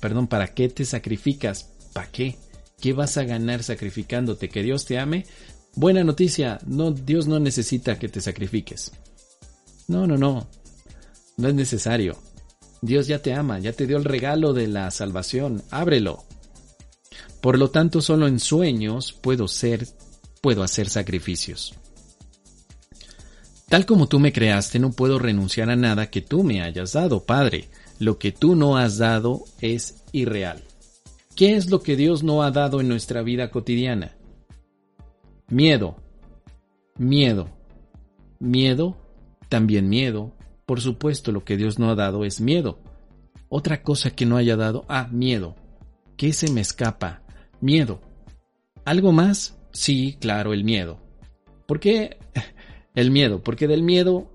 perdón, ¿para qué te sacrificas? ¿Para qué? ¿Qué vas a ganar sacrificándote? ¿Que Dios te ame? Buena noticia, no, Dios no necesita que te sacrifiques. No, no, no. No es necesario. Dios ya te ama, ya te dio el regalo de la salvación. Ábrelo. Por lo tanto, solo en sueños puedo ser, puedo hacer sacrificios. Tal como tú me creaste, no puedo renunciar a nada que tú me hayas dado, Padre lo que tú no has dado es irreal. ¿Qué es lo que Dios no ha dado en nuestra vida cotidiana? Miedo, miedo, miedo, también miedo. Por supuesto, lo que Dios no ha dado es miedo. Otra cosa que no haya dado, ah, miedo. ¿Qué se me escapa? Miedo. ¿Algo más? Sí, claro, el miedo. ¿Por qué el miedo? Porque del miedo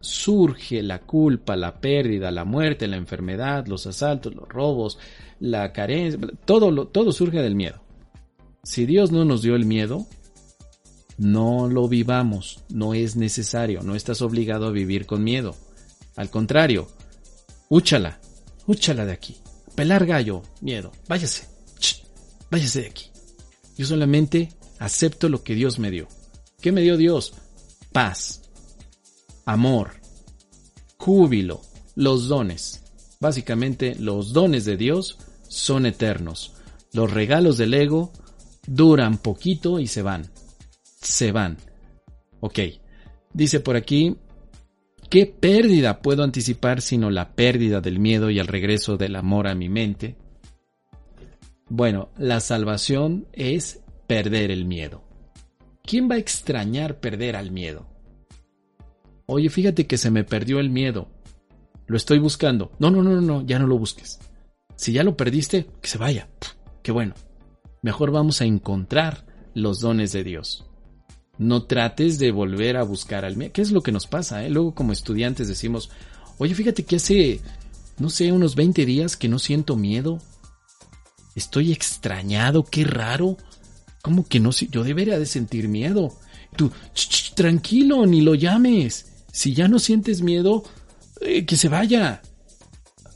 surge la culpa, la pérdida, la muerte, la enfermedad, los asaltos, los robos, la carencia, todo, todo surge del miedo. Si Dios no nos dio el miedo, no lo vivamos, no es necesario, no estás obligado a vivir con miedo. Al contrario, úchala, úchala de aquí. Pelar gallo, miedo, váyase, váyase de aquí. Yo solamente acepto lo que Dios me dio. ¿Qué me dio Dios? Paz, amor, júbilo, los dones. Básicamente los dones de Dios son eternos. Los regalos del ego duran poquito y se van. Se van. Ok. Dice por aquí, ¿qué pérdida puedo anticipar sino la pérdida del miedo y el regreso del amor a mi mente? Bueno, la salvación es perder el miedo. ¿Quién va a extrañar perder al miedo? Oye, fíjate que se me perdió el miedo. Lo estoy buscando. No, no, no, no, ya no lo busques. Si ya lo perdiste, que se vaya. Qué bueno. Mejor vamos a encontrar los dones de Dios. No trates de volver a buscar al miedo. ¿Qué es lo que nos pasa? Eh? Luego como estudiantes decimos, oye, fíjate que hace, no sé, unos 20 días que no siento miedo. Estoy extrañado, qué raro. ¿Cómo que no? Yo debería de sentir miedo. Tú, tranquilo, ni lo llames. Si ya no sientes miedo, eh, que se vaya.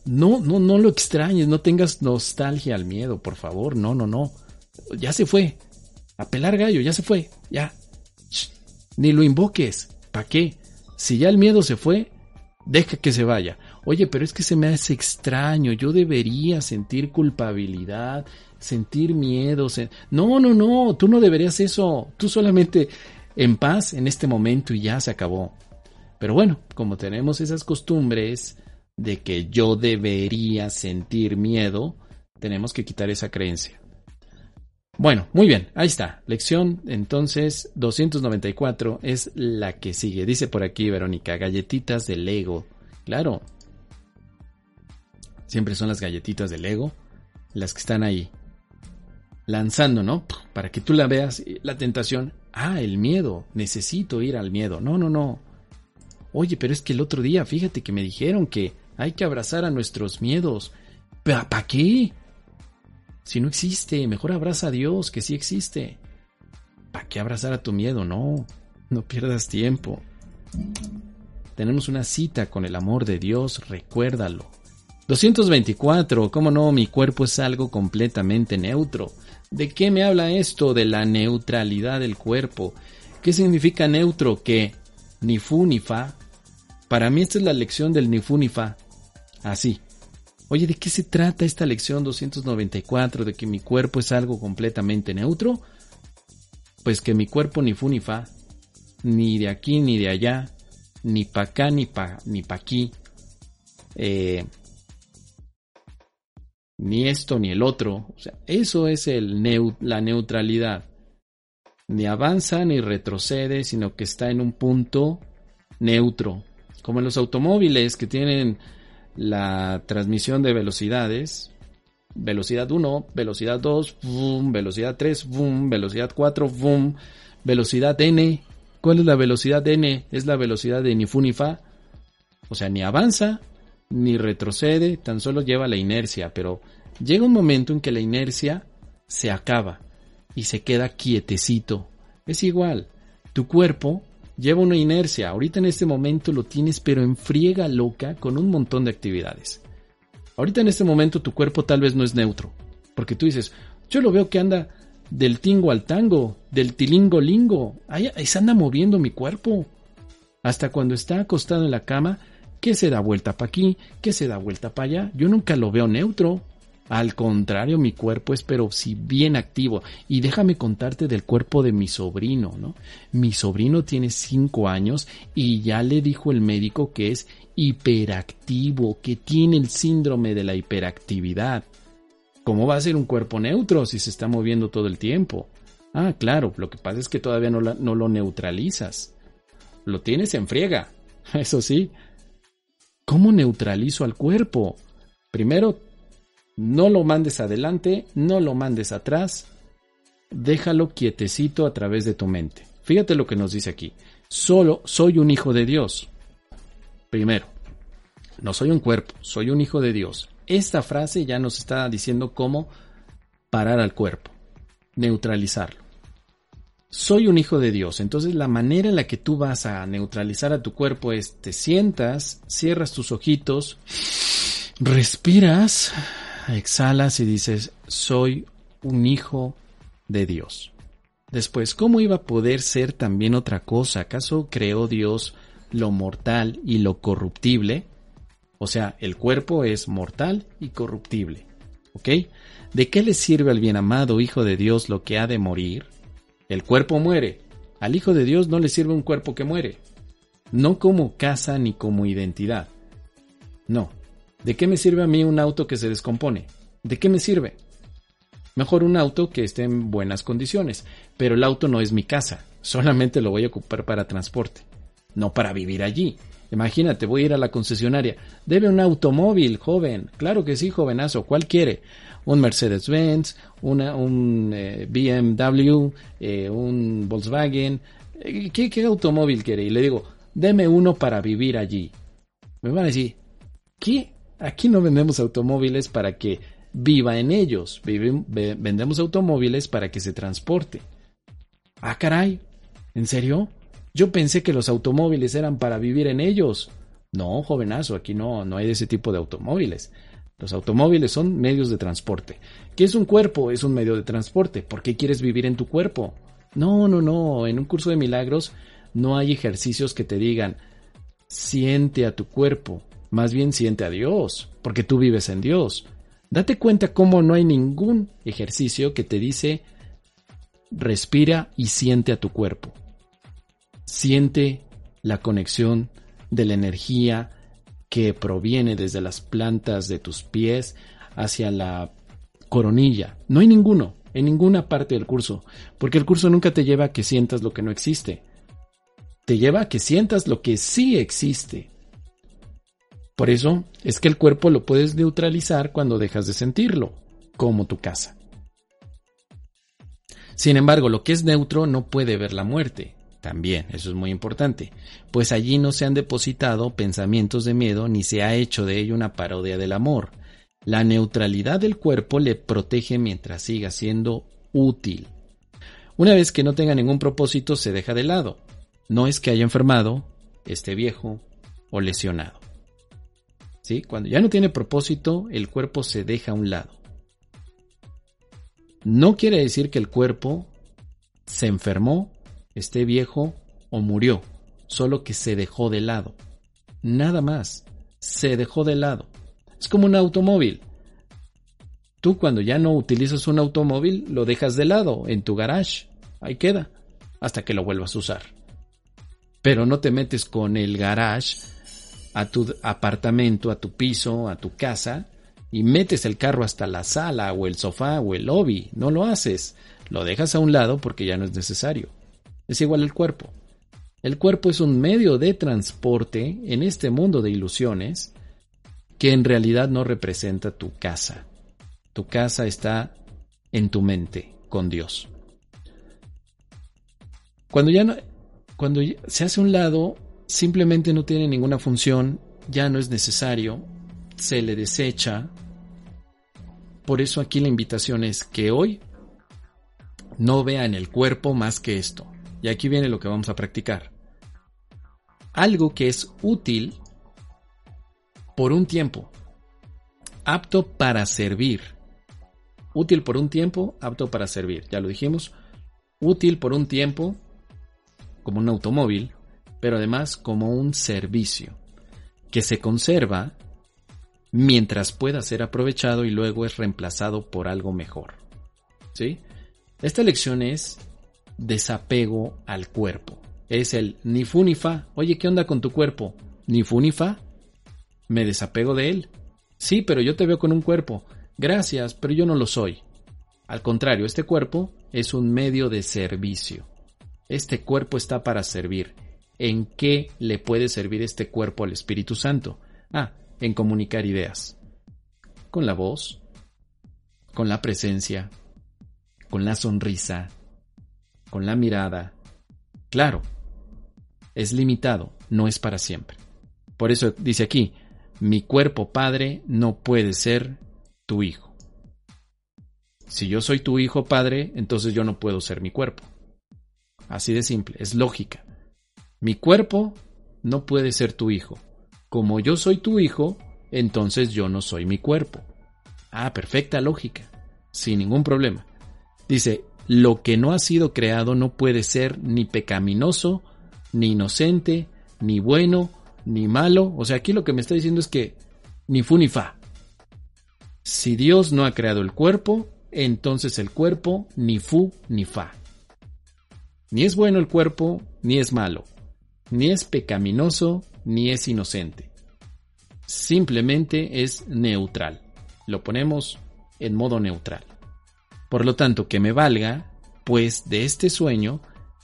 No, no, no lo extrañes, no tengas nostalgia al miedo, por favor. No, no, no. Ya se fue. A pelar gallo, ya se fue, ya. ni lo invoques. ¿Para qué? Si ya el miedo se fue, deja que se vaya. Oye, pero es que se me hace extraño, yo debería sentir culpabilidad, sentir miedo. No, no, no, tú no deberías eso. Tú solamente en paz en este momento y ya se acabó. Pero bueno, como tenemos esas costumbres de que yo debería sentir miedo, tenemos que quitar esa creencia. Bueno, muy bien, ahí está. Lección entonces 294 es la que sigue. Dice por aquí Verónica, galletitas de Lego. Claro. Siempre son las galletitas de Lego las que están ahí lanzando, ¿no? Para que tú la veas, la tentación. Ah, el miedo. Necesito ir al miedo. No, no, no. Oye, pero es que el otro día, fíjate que me dijeron que hay que abrazar a nuestros miedos. ¿Para qué? Si no existe, mejor abraza a Dios, que sí existe. ¿Para qué abrazar a tu miedo? No, no pierdas tiempo. Tenemos una cita con el amor de Dios, recuérdalo. 224. ¿Cómo no? Mi cuerpo es algo completamente neutro. ¿De qué me habla esto de la neutralidad del cuerpo? ¿Qué significa neutro? Que ni fu ni fa. Para mí esta es la lección del ni fu ni fa. Así. Oye, ¿de qué se trata esta lección 294 de que mi cuerpo es algo completamente neutro? Pues que mi cuerpo ni fu ni fa, ni de aquí ni de allá, ni pa' acá ni pa' ni pa aquí, eh, ni esto ni el otro. O sea, eso es la neutralidad. Ni avanza ni retrocede, sino que está en un punto neutro. Como en los automóviles que tienen la transmisión de velocidades. Velocidad 1, velocidad 2, velocidad 3, velocidad 4, velocidad n. ¿Cuál es la velocidad n? Es la velocidad de ni fu ni fa. O sea, ni avanza ni retrocede, tan solo lleva la inercia, pero llega un momento en que la inercia se acaba y se queda quietecito. Es igual, tu cuerpo lleva una inercia, ahorita en este momento lo tienes pero en friega loca con un montón de actividades. Ahorita en este momento tu cuerpo tal vez no es neutro, porque tú dices, yo lo veo que anda del tingo al tango, del tilingo lingo, ahí, se anda moviendo mi cuerpo. Hasta cuando está acostado en la cama, que se da vuelta para aquí, que se da vuelta para allá. Yo nunca lo veo neutro. Al contrario, mi cuerpo es pero si bien activo. Y déjame contarte del cuerpo de mi sobrino, ¿no? Mi sobrino tiene cinco años y ya le dijo el médico que es hiperactivo, que tiene el síndrome de la hiperactividad. ¿Cómo va a ser un cuerpo neutro si se está moviendo todo el tiempo? Ah, claro, lo que pasa es que todavía no, no lo neutralizas. Lo tienes en friega, eso sí, ¿Cómo neutralizo al cuerpo? Primero, no lo mandes adelante, no lo mandes atrás, déjalo quietecito a través de tu mente. Fíjate lo que nos dice aquí. Solo soy un hijo de Dios. Primero, no soy un cuerpo, soy un hijo de Dios. Esta frase ya nos está diciendo cómo parar al cuerpo, neutralizarlo soy un hijo de Dios. Entonces la manera en la que tú vas a neutralizar a tu cuerpo es te sientas, cierras tus ojitos, respiras, exhalas y dices, soy un hijo de Dios. Después, ¿cómo iba a poder ser también otra cosa? ¿Acaso creó Dios lo mortal y lo corruptible? O sea, el cuerpo es mortal y corruptible. ¿Ok? ¿De qué le sirve al bien amado Hijo de Dios lo que ha de morir? El cuerpo muere. Al Hijo de Dios no le sirve un cuerpo que muere. No como casa ni como identidad. No. ¿De qué me sirve a mí un auto que se descompone? ¿De qué me sirve? Mejor un auto que esté en buenas condiciones, pero el auto no es mi casa, solamente lo voy a ocupar para transporte, no para vivir allí. Imagínate, voy a ir a la concesionaria. Debe un automóvil, joven. Claro que sí, jovenazo. ¿Cuál quiere? un Mercedes-Benz, un eh, BMW, eh, un Volkswagen. Eh, ¿Qué, automóvil quiere? Y le digo, deme uno para vivir allí. Me van a decir, ¿qué? Aquí no vendemos automóviles para que viva en ellos. vendemos automóviles para que se transporte. Ah, caray. ¿En serio? Yo pensé que los automóviles eran para vivir en ellos. No, jovenazo, aquí no, no hay de ese tipo de automóviles. Los automóviles son medios de transporte. ¿Qué es un cuerpo? Es un medio de transporte. ¿Por qué quieres vivir en tu cuerpo? No, no, no. En un curso de milagros no hay ejercicios que te digan, siente a tu cuerpo. Más bien siente a Dios, porque tú vives en Dios. Date cuenta cómo no hay ningún ejercicio que te dice, respira y siente a tu cuerpo. Siente la conexión de la energía que proviene desde las plantas de tus pies hacia la coronilla. No hay ninguno, en ninguna parte del curso, porque el curso nunca te lleva a que sientas lo que no existe. Te lleva a que sientas lo que sí existe. Por eso es que el cuerpo lo puedes neutralizar cuando dejas de sentirlo, como tu casa. Sin embargo, lo que es neutro no puede ver la muerte. También, eso es muy importante, pues allí no se han depositado pensamientos de miedo ni se ha hecho de ello una parodia del amor. La neutralidad del cuerpo le protege mientras siga siendo útil. Una vez que no tenga ningún propósito, se deja de lado. No es que haya enfermado, esté viejo o lesionado. ¿Sí? Cuando ya no tiene propósito, el cuerpo se deja a un lado. No quiere decir que el cuerpo se enfermó esté viejo o murió, solo que se dejó de lado. Nada más, se dejó de lado. Es como un automóvil. Tú cuando ya no utilizas un automóvil, lo dejas de lado en tu garage. Ahí queda, hasta que lo vuelvas a usar. Pero no te metes con el garage a tu apartamento, a tu piso, a tu casa, y metes el carro hasta la sala o el sofá o el lobby. No lo haces. Lo dejas a un lado porque ya no es necesario. Es igual el cuerpo. El cuerpo es un medio de transporte en este mundo de ilusiones que en realidad no representa tu casa. Tu casa está en tu mente, con Dios. Cuando ya no, cuando se hace un lado, simplemente no tiene ninguna función, ya no es necesario, se le desecha. Por eso aquí la invitación es que hoy no vea en el cuerpo más que esto. Y aquí viene lo que vamos a practicar. Algo que es útil por un tiempo, apto para servir. Útil por un tiempo, apto para servir. Ya lo dijimos. Útil por un tiempo, como un automóvil, pero además como un servicio, que se conserva mientras pueda ser aprovechado y luego es reemplazado por algo mejor. ¿Sí? Esta lección es desapego al cuerpo. Es el ni fu ni fa. Oye, ¿qué onda con tu cuerpo? Ni fu ni fa. Me desapego de él. Sí, pero yo te veo con un cuerpo. Gracias, pero yo no lo soy. Al contrario, este cuerpo es un medio de servicio. Este cuerpo está para servir. ¿En qué le puede servir este cuerpo al Espíritu Santo? Ah, en comunicar ideas. Con la voz, con la presencia, con la sonrisa, con la mirada. Claro, es limitado, no es para siempre. Por eso dice aquí, mi cuerpo padre no puede ser tu hijo. Si yo soy tu hijo padre, entonces yo no puedo ser mi cuerpo. Así de simple, es lógica. Mi cuerpo no puede ser tu hijo. Como yo soy tu hijo, entonces yo no soy mi cuerpo. Ah, perfecta lógica, sin ningún problema. Dice, lo que no ha sido creado no puede ser ni pecaminoso, ni inocente, ni bueno, ni malo. O sea, aquí lo que me está diciendo es que ni fu ni fa. Si Dios no ha creado el cuerpo, entonces el cuerpo ni fu ni fa. Ni es bueno el cuerpo, ni es malo. Ni es pecaminoso, ni es inocente. Simplemente es neutral. Lo ponemos en modo neutral. Por lo tanto, que me valga, pues, de este sueño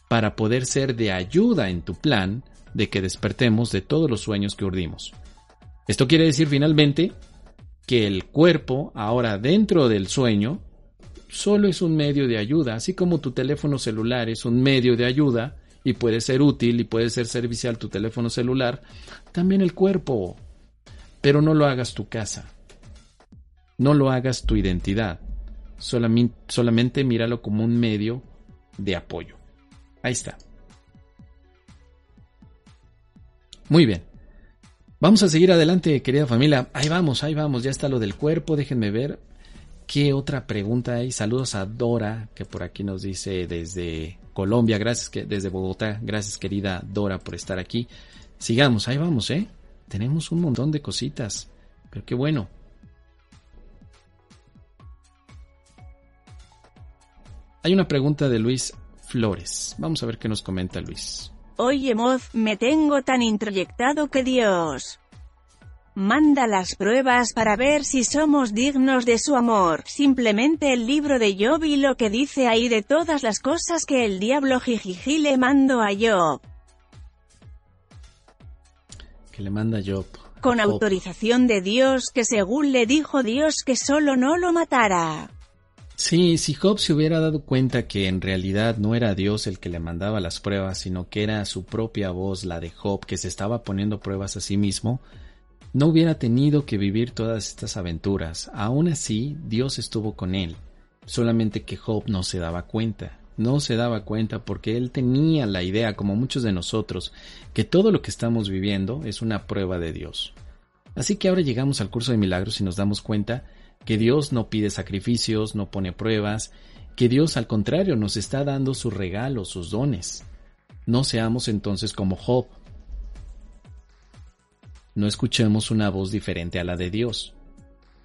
para poder ser de ayuda en tu plan de que despertemos de todos los sueños que urdimos. Esto quiere decir finalmente que el cuerpo, ahora dentro del sueño, solo es un medio de ayuda, así como tu teléfono celular es un medio de ayuda y puede ser útil y puede ser servicial tu teléfono celular, también el cuerpo. Pero no lo hagas tu casa, no lo hagas tu identidad, solamente, míralo como un medio de apoyo. Ahí está. Muy bien. Vamos a seguir adelante, querida familia. Ahí vamos, ahí vamos, ya está lo del cuerpo, déjenme ver. ¿Qué otra pregunta hay? Saludos a Dora, que por aquí nos dice desde Colombia, gracias que desde Bogotá, gracias querida Dora por estar aquí. Sigamos, ahí vamos, ¿eh? Tenemos un montón de cositas, pero qué bueno. Hay una pregunta de Luis Flores. Vamos a ver qué nos comenta Luis. Oye Moz, me tengo tan introyectado que Dios manda las pruebas para ver si somos dignos de su amor. Simplemente el libro de Job y lo que dice ahí de todas las cosas que el diablo jijiji le mandó a Job. Que le manda Job. Con autorización de Dios que según le dijo Dios que solo no lo matara. Sí, si Job se hubiera dado cuenta que en realidad no era Dios el que le mandaba las pruebas, sino que era su propia voz, la de Job, que se estaba poniendo pruebas a sí mismo, no hubiera tenido que vivir todas estas aventuras. Aún así, Dios estuvo con él, solamente que Job no se daba cuenta. No se daba cuenta porque él tenía la idea, como muchos de nosotros, que todo lo que estamos viviendo es una prueba de Dios. Así que ahora llegamos al curso de milagros y nos damos cuenta que Dios no pide sacrificios, no pone pruebas, que Dios al contrario nos está dando sus regalos, sus dones. No seamos entonces como Job. No escuchemos una voz diferente a la de Dios.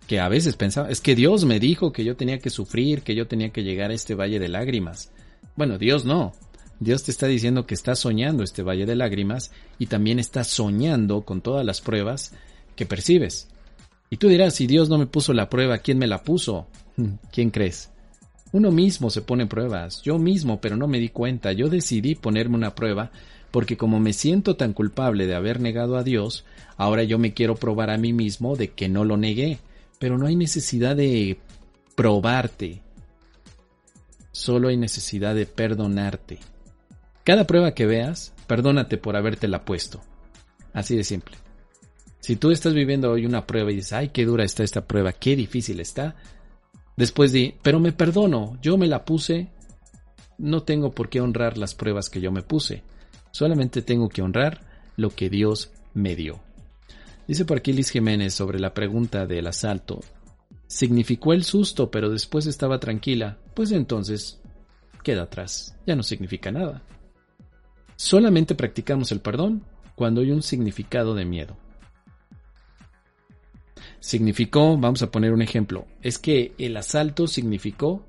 Que a veces pensaba, es que Dios me dijo que yo tenía que sufrir, que yo tenía que llegar a este valle de lágrimas. Bueno, Dios no. Dios te está diciendo que está soñando este valle de lágrimas y también está soñando con todas las pruebas que percibes. Y tú dirás, si Dios no me puso la prueba, ¿quién me la puso? ¿Quién crees? Uno mismo se pone pruebas, yo mismo, pero no me di cuenta, yo decidí ponerme una prueba porque como me siento tan culpable de haber negado a Dios, ahora yo me quiero probar a mí mismo de que no lo negué, pero no hay necesidad de probarte, solo hay necesidad de perdonarte. Cada prueba que veas, perdónate por habértela puesto. Así de simple. Si tú estás viviendo hoy una prueba y dices, ay, qué dura está esta prueba, qué difícil está, después di, pero me perdono, yo me la puse, no tengo por qué honrar las pruebas que yo me puse, solamente tengo que honrar lo que Dios me dio. Dice por aquí Liz Jiménez sobre la pregunta del asalto. Significó el susto, pero después estaba tranquila. Pues entonces, queda atrás. Ya no significa nada. Solamente practicamos el perdón cuando hay un significado de miedo significó, vamos a poner un ejemplo, es que el asalto significó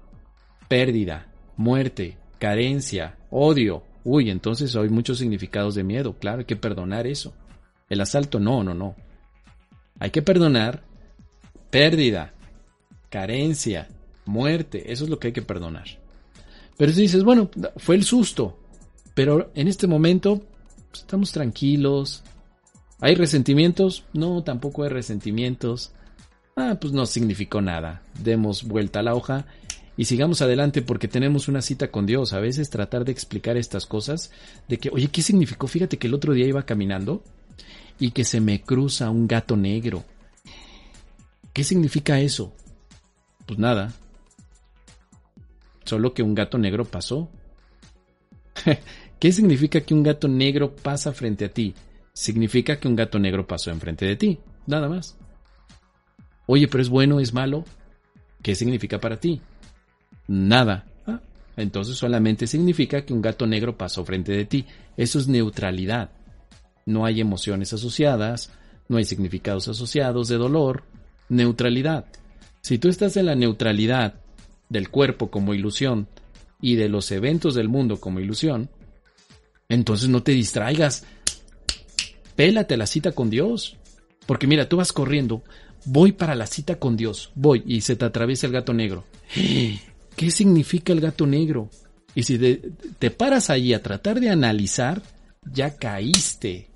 pérdida, muerte, carencia, odio. Uy, entonces hay muchos significados de miedo, claro, hay que perdonar eso. El asalto no, no, no. Hay que perdonar pérdida, carencia, muerte, eso es lo que hay que perdonar. Pero si dices, bueno, fue el susto, pero en este momento pues, estamos tranquilos, ¿Hay resentimientos? No, tampoco hay resentimientos. Ah, pues no significó nada. Demos vuelta a la hoja y sigamos adelante porque tenemos una cita con Dios. A veces tratar de explicar estas cosas, de que, oye, ¿qué significó? Fíjate que el otro día iba caminando y que se me cruza un gato negro. ¿Qué significa eso? Pues nada. Solo que un gato negro pasó. ¿Qué significa que un gato negro pasa frente a ti? Significa que un gato negro pasó enfrente de ti, nada más. Oye, pero es bueno, es malo. ¿Qué significa para ti? Nada. Ah, entonces solamente significa que un gato negro pasó frente de ti. Eso es neutralidad. No hay emociones asociadas, no hay significados asociados de dolor. Neutralidad. Si tú estás en la neutralidad del cuerpo como ilusión y de los eventos del mundo como ilusión, entonces no te distraigas pélate la cita con Dios. Porque mira, tú vas corriendo, voy para la cita con Dios, voy y se te atraviesa el gato negro. ¿Qué significa el gato negro? Y si te, paras ahí a tratar de analizar, ya caíste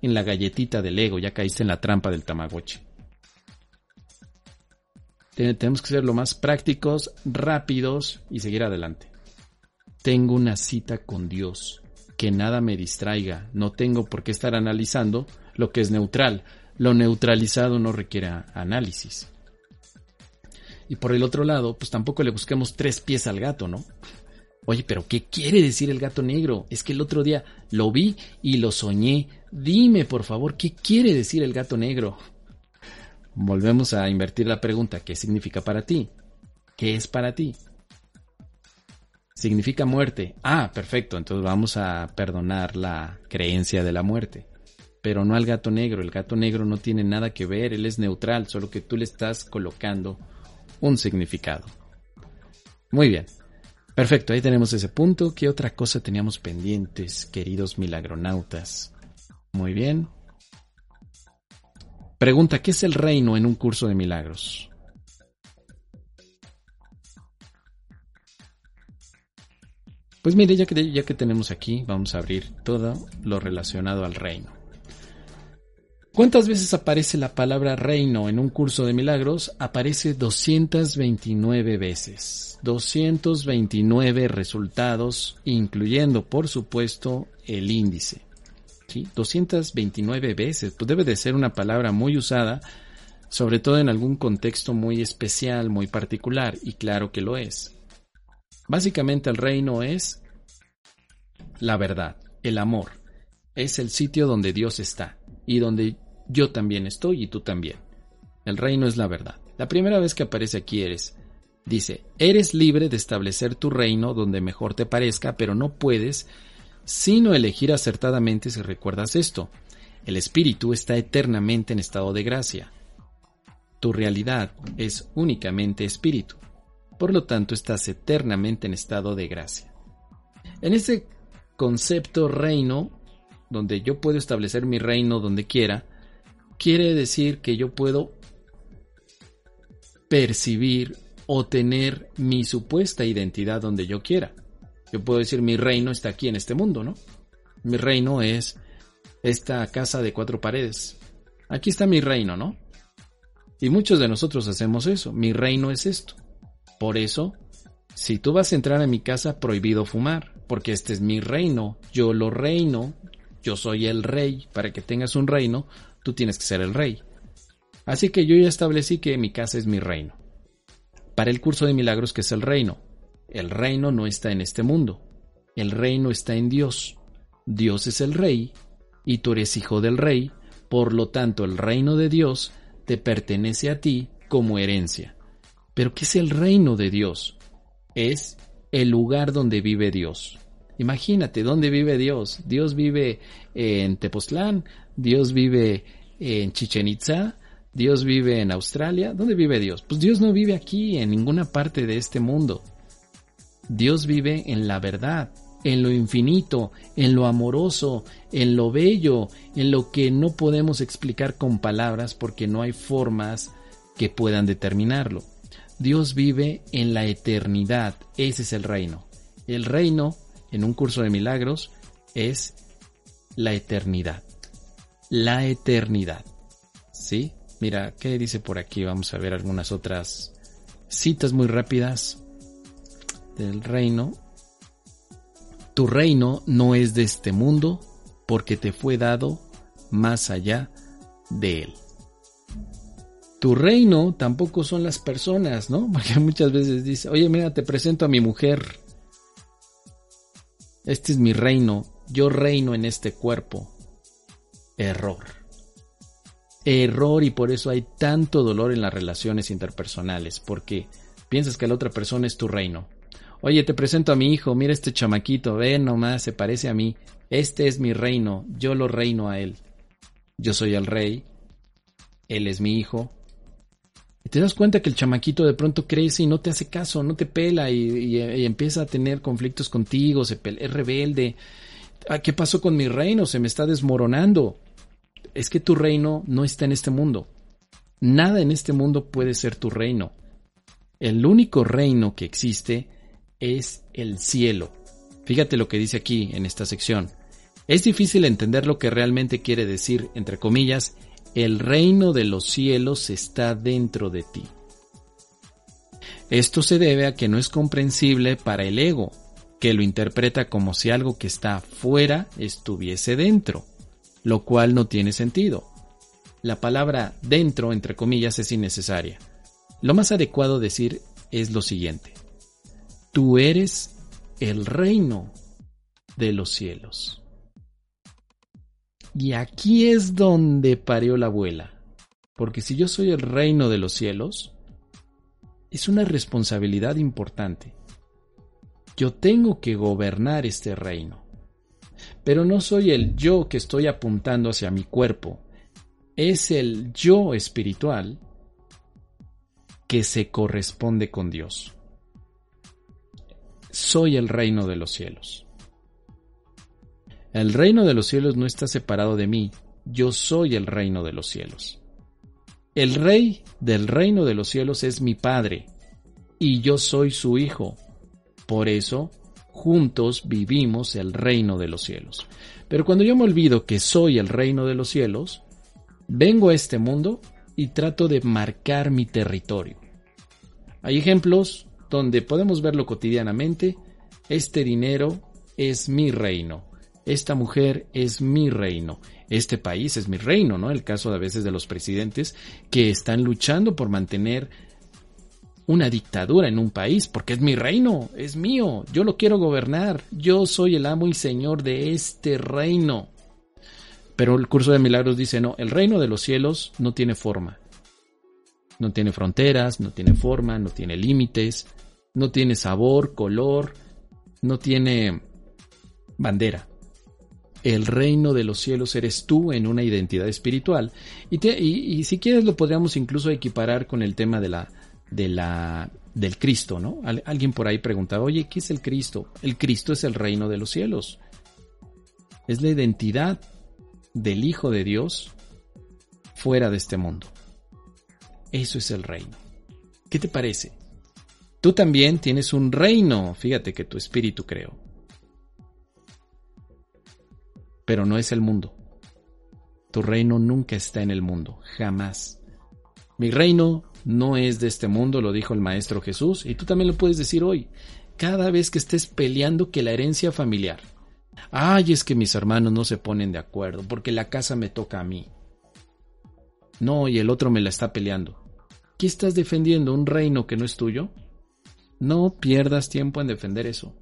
en la galletita del ego, ya caíste en la trampa del tamagotchi. Tenemos que ser lo más prácticos, rápidos y seguir adelante. Tengo una cita con Dios que nada me distraiga, no tengo por qué estar analizando lo que es neutral. Lo neutralizado no requiere análisis. Y por el otro lado, pues tampoco le busquemos tres pies al gato, ¿no? Oye, pero ¿qué quiere decir el gato negro? Es que el otro día lo vi y lo soñé. Dime, por favor, ¿qué quiere decir el gato negro? Volvemos a invertir la pregunta. ¿Qué significa para ti? ¿Qué es para ti? Significa muerte. Ah, perfecto. Entonces vamos a perdonar la creencia de la muerte. Pero no al gato negro. El gato negro no tiene nada que ver. Él es neutral. Solo que tú le estás colocando un significado. Muy bien. Perfecto, ahí tenemos ese punto. ¿Qué otra cosa teníamos pendientes, queridos milagronautas? Muy bien. Pregunta, ¿qué es el reino en un curso de milagros? Pues mire, ya que, ya que tenemos aquí, vamos a abrir todo lo relacionado al reino. ¿Cuántas veces aparece la palabra reino en un curso de milagros? Aparece 229 veces. 229 resultados, incluyendo, por supuesto, el índice. 229 veces. Pues debe de ser una palabra muy usada, sobre todo en algún contexto muy especial, muy particular, y claro que lo es. Básicamente el reino es la verdad, el amor. Es el sitio donde Dios está y donde yo también estoy y tú también. El reino es la verdad. La primera vez que aparece aquí eres, dice, eres libre de establecer tu reino donde mejor te parezca, pero no puedes sino elegir acertadamente si recuerdas esto. El espíritu está eternamente en estado de gracia. Tu realidad es únicamente espíritu. Por lo tanto, estás eternamente en estado de gracia. En ese concepto reino, donde yo puedo establecer mi reino donde quiera, quiere decir que yo puedo percibir o tener mi supuesta identidad donde yo quiera. Yo puedo decir mi reino está aquí en este mundo, ¿no? Mi reino es esta casa de cuatro paredes. Aquí está mi reino, ¿no? Y muchos de nosotros hacemos eso. Mi reino es esto. Por eso, si tú vas a entrar a mi casa, prohibido fumar, porque este es mi reino. Yo lo reino. Yo soy el rey. Para que tengas un reino, tú tienes que ser el rey. Así que yo ya establecí que mi casa es mi reino. Para el curso de milagros, que es el reino? El reino no está en este mundo. El reino está en Dios. Dios es el rey y tú eres hijo del rey, por lo tanto el reino de Dios te pertenece a ti como herencia. Pero ¿qué es el reino de Dios? Es el lugar donde vive Dios. Imagínate, ¿dónde vive Dios? Dios vive en Tepoztlán, Dios vive en Chichen Itza, Dios vive en Australia. ¿Dónde vive Dios? Pues Dios no vive aquí, en ninguna parte de este mundo. Dios vive en la verdad, en lo infinito, en lo amoroso, en lo bello, en lo que no podemos explicar con palabras porque no hay formas que puedan determinarlo. Dios vive en la eternidad, ese es el reino. El reino, en un curso de milagros, es la eternidad la eternidad. ¿Sí? Mira, ¿qué dice por aquí? Vamos a ver algunas otras citas muy rápidas del reino. Tu reino no es de este mundo porque te fue dado más allá de él. Tu reino tampoco son las personas, ¿no? Porque muchas veces dice, oye, mira, te presento a mi mujer. Este es mi reino, yo reino en este cuerpo error. Error y por eso hay tanto dolor en las relaciones interpersonales, porque piensas que la otra persona es tu reino. Oye, te presento a mi hijo, mira este chamaquito, ve nomás, se parece a mí. Este es mi reino, yo lo reino a él. Yo soy el rey, él es mi hijo. Y te das cuenta que el chamaquito de pronto crece y no te hace caso, no te pela y, empieza a tener conflictos contigo, se es rebelde. Ah, ¿Qué pasó con mi reino? Se me está desmoronando es que tu reino no está en este mundo. Nada en este mundo puede ser tu reino. El único reino que existe es el cielo. Fíjate lo que dice aquí en esta sección. Es difícil entender lo que realmente quiere decir, entre comillas, el reino de los cielos está dentro de ti. Esto se debe a que no es comprensible para el ego, que lo interpreta como si algo que está fuera estuviese dentro lo cual no tiene sentido. La palabra dentro, entre comillas, es innecesaria. Lo más adecuado decir es lo siguiente. Tú eres el reino de los cielos. Y aquí es donde parió la abuela. Porque si yo soy el reino de los cielos, es una responsabilidad importante. Yo tengo que gobernar este reino. Pero no soy el yo que estoy apuntando hacia mi cuerpo. Es el yo espiritual que se corresponde con Dios. Soy el reino de los cielos. El reino de los cielos no está separado de mí, yo soy el reino de los cielos. El rey del reino de los cielos es mi Padre, y yo soy su Hijo. Por eso, juntos vivimos el reino de los cielos. Pero cuando yo me olvido que soy el reino de los cielos, vengo a este mundo y trato de marcar mi territorio. Hay ejemplos donde podemos verlo cotidianamente. Este dinero es mi reino esta mujer es mi reino, este país es mi reino, ¿no? El caso a veces de los presidentes que están luchando por mantener una dictadura en un país, porque es mi reino, es mío, yo lo quiero gobernar, yo soy el amo y señor de este reino. Pero el curso de milagros dice, no, el reino de los cielos no tiene forma, no tiene fronteras, no tiene forma, no tiene límites, no tiene sabor, color, no tiene bandera el reino de los cielos eres tú en una identidad espiritual. Y, si quieres lo podríamos incluso equiparar con el tema de la, de la, del Cristo, ¿no? alguien por ahí preguntaba, oye, ¿qué es el Cristo? El Cristo es el reino de los cielos. Es la identidad del Hijo de Dios fuera de este mundo. Eso es el reino. ¿Qué te parece? Tú también tienes un reino, fíjate que tu espíritu creó pero no es el mundo. Tu reino nunca está en el mundo, jamás. Mi reino no es de este mundo, lo dijo el Maestro Jesús, y tú también lo puedes decir hoy. Cada vez que estés peleando que la herencia familiar. Ay, es que mis hermanos no se ponen de acuerdo, porque la casa me toca a mí. No, y el otro me la está peleando. ¿Qué estás defendiendo? ¿Un reino que no es tuyo? No pierdas tiempo en defender eso.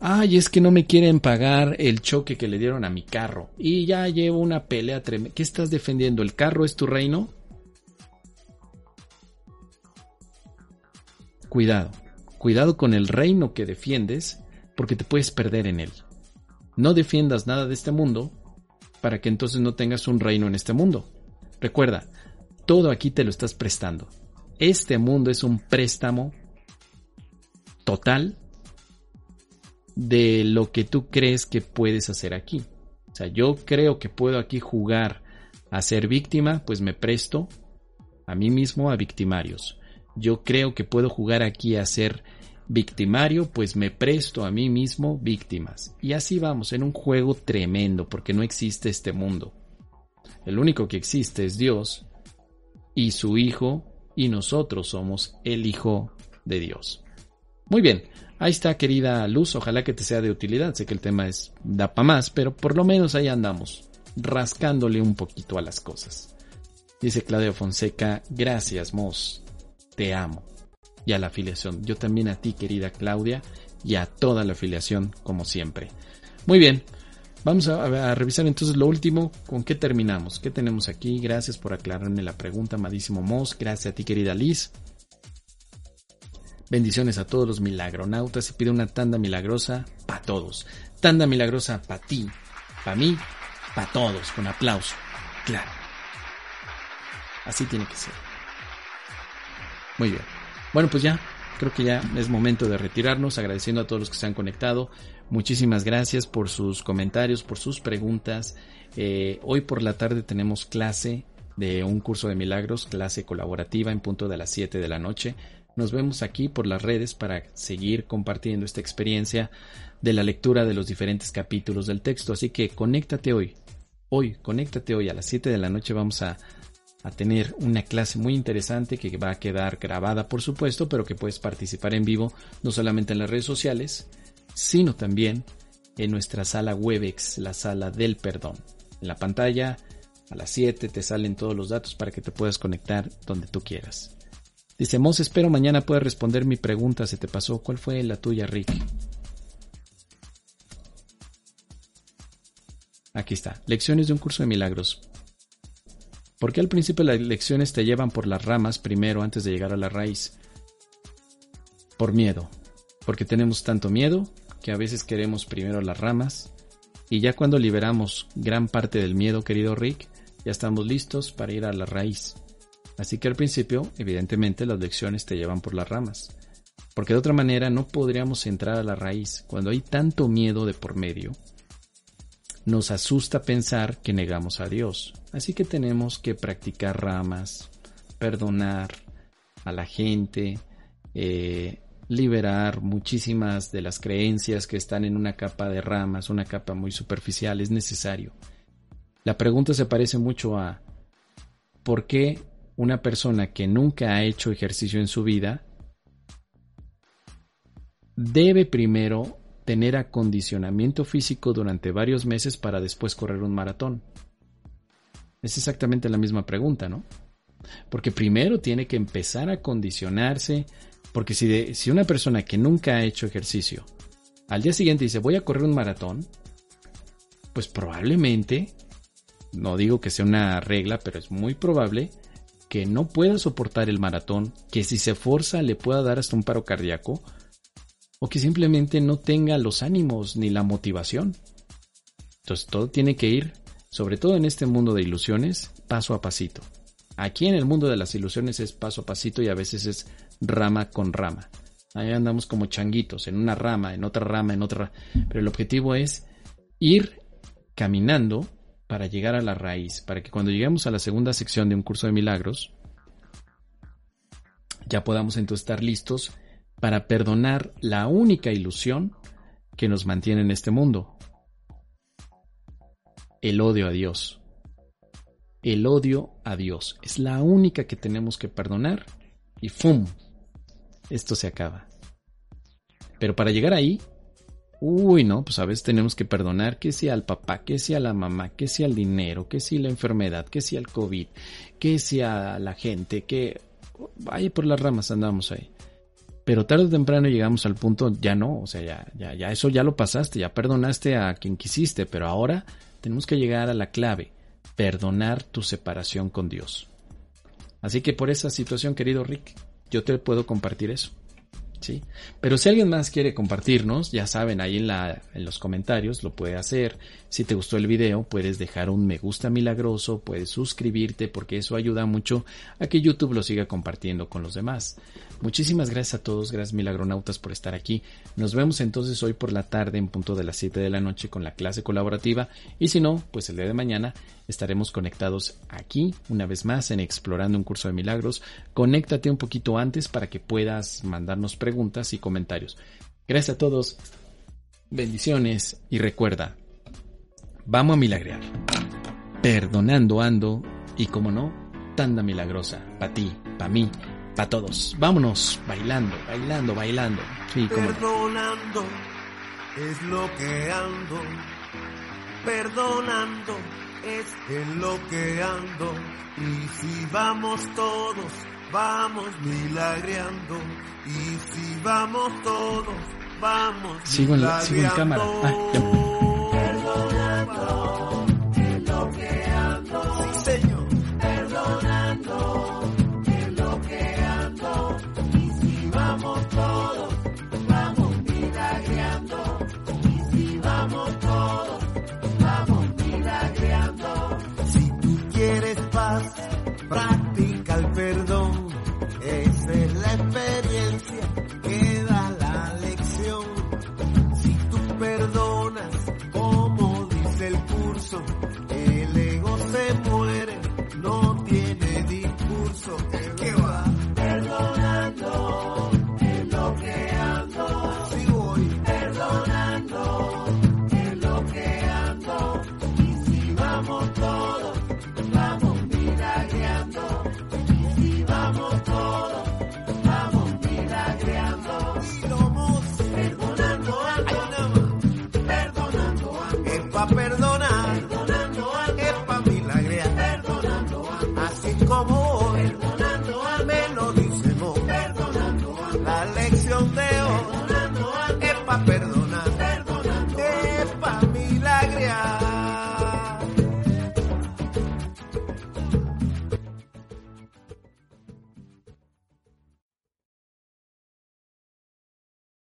Ay, es que no me quieren pagar el choque que le dieron a mi carro. Y ya llevo una pelea tremenda. ¿Qué estás defendiendo? ¿El carro es tu reino? Cuidado. Cuidado con el reino que defiendes porque te puedes perder en él. No defiendas nada de este mundo para que entonces no tengas un reino en este mundo. Recuerda, todo aquí te lo estás prestando. Este mundo es un préstamo total de lo que tú crees que puedes hacer aquí. O sea, yo creo que puedo aquí jugar a ser víctima, pues me presto a mí mismo a victimarios. Yo creo que puedo jugar aquí a ser victimario, pues me presto a mí mismo víctimas. Y así vamos, en un juego tremendo, porque no existe este mundo. El único que existe es Dios y su Hijo, y nosotros somos el Hijo de Dios. Muy bien, Ahí está, querida Luz, ojalá que te sea de utilidad. Sé que el tema es da para más, pero por lo menos ahí andamos, rascándole un poquito a las cosas. Dice Claudio Fonseca, gracias, Mos, te amo. Y a la afiliación, yo también a ti, querida Claudia, y a toda la afiliación, como siempre. Muy bien, vamos a, a revisar entonces lo último, con qué terminamos, qué tenemos aquí. Gracias por aclararme la pregunta, amadísimo Mos. Gracias a ti, querida Liz. Bendiciones a todos los milagronautas y pide una tanda milagrosa para todos. Tanda milagrosa para ti, para mí, para todos, con aplauso. Claro. Así tiene que ser. Muy bien. Bueno, pues ya, creo que ya es momento de retirarnos, agradeciendo a todos los que se han conectado. Muchísimas gracias por sus comentarios, por sus preguntas. Eh, hoy por la tarde tenemos clase de un curso de milagros, clase colaborativa en punto de las 7 de la noche. Nos vemos aquí por las redes para seguir compartiendo esta experiencia de la lectura de los diferentes capítulos del texto. Así que conéctate hoy. Hoy, conéctate hoy a las 7 de la noche vamos a, a tener una clase muy interesante que va a quedar grabada, por supuesto, pero que puedes participar en vivo no solamente en las redes sociales, sino también en nuestra sala Webex, la sala del perdón. En la pantalla a las 7 te salen todos los datos para que te puedas conectar donde tú quieras. Dice, Mos, espero mañana puedas responder mi pregunta. ¿Se te pasó? ¿Cuál fue la tuya, Rick? Aquí está. Lecciones de un curso de milagros. ¿Por qué al principio las lecciones te llevan por las ramas primero antes de llegar a la raíz? Por miedo. Porque tenemos tanto miedo que a veces queremos primero las ramas y ya cuando liberamos gran parte del miedo, querido Rick, ya estamos listos para ir a la raíz. Así que al principio, evidentemente, las lecciones te llevan por las ramas. Porque de otra manera no podríamos entrar a la raíz. Cuando hay tanto miedo de por medio, nos asusta pensar que negamos a Dios. Así que tenemos que practicar ramas, perdonar a la gente, eh, liberar muchísimas de las creencias que están en una capa de ramas, una capa muy superficial, es necesario. La pregunta se parece mucho a ¿por qué una persona que nunca ha hecho ejercicio en su vida debe primero tener acondicionamiento físico durante varios meses para después correr un maratón? Es exactamente la misma pregunta, ¿no? Porque primero tiene que empezar a condicionarse, porque si, si una persona que nunca ha hecho ejercicio al día siguiente dice voy a correr un maratón, pues probablemente, no digo que sea una regla, pero es muy probable que no pueda soportar el maratón, que si se forza le pueda dar hasta un paro cardíaco, o que simplemente no tenga los ánimos ni la motivación. Entonces todo tiene que ir, sobre todo en este mundo de ilusiones, paso a pasito. Aquí en el mundo de las ilusiones es paso a pasito y a veces es rama con rama. Ahí andamos como changuitos, en una rama, en otra rama, en otra. Pero el objetivo es ir caminando para llegar a la raíz, para que cuando lleguemos a la segunda sección de un curso de milagros, ya podamos entonces estar listos para perdonar la única ilusión que nos mantiene en este mundo. El odio a Dios. El odio a Dios. Es la única que tenemos que perdonar y ¡fum! Esto se acaba. Pero para llegar ahí, uy, no, pues a veces tenemos que perdonar que sea al papá, que sea a la mamá, que sea al dinero, que sea la enfermedad, que sea el COVID, que sea la gente, que vaya por las ramas andamos ahí. Pero tarde o temprano llegamos al punto, ya no, o sea, ya, ya, ya eso ya lo pasaste, ya perdonaste a quien quisiste, pero ahora tenemos que llegar a la clave, perdonar tu separación con Dios. Así que por esa situación, querido Rick, yo te puedo compartir eso. Pero si alguien más quiere compartirnos, ya saben, ahí en, en los comentarios lo puede hacer. Si te gustó el video, puedes dejar un me gusta milagroso, puedes suscribirte porque eso ayuda mucho a que YouTube lo siga compartiendo con los demás. Muchísimas gracias a todos, gracias milagronautas por estar aquí. Nos vemos entonces hoy por la tarde en punto de las 7 de la noche con la clase colaborativa y si no, pues el día de mañana estaremos conectados aquí una vez más en Explorando un curso de milagros. Conéctate un poquito antes para que puedas mandarnos preguntas y comentarios. Gracias a todos, bendiciones y recuerda, vamos a milagrear. Perdonando ando y como no, tanda milagrosa, para ti, para mí para todos. Vámonos bailando, bailando, bailando. Sí, Perdonando es lo que ando. Perdonando es lo que ando. Y si vamos todos, vamos milagreando. Y si vamos todos, vamos sigo en, sigo en cámara. Ah, Perdonando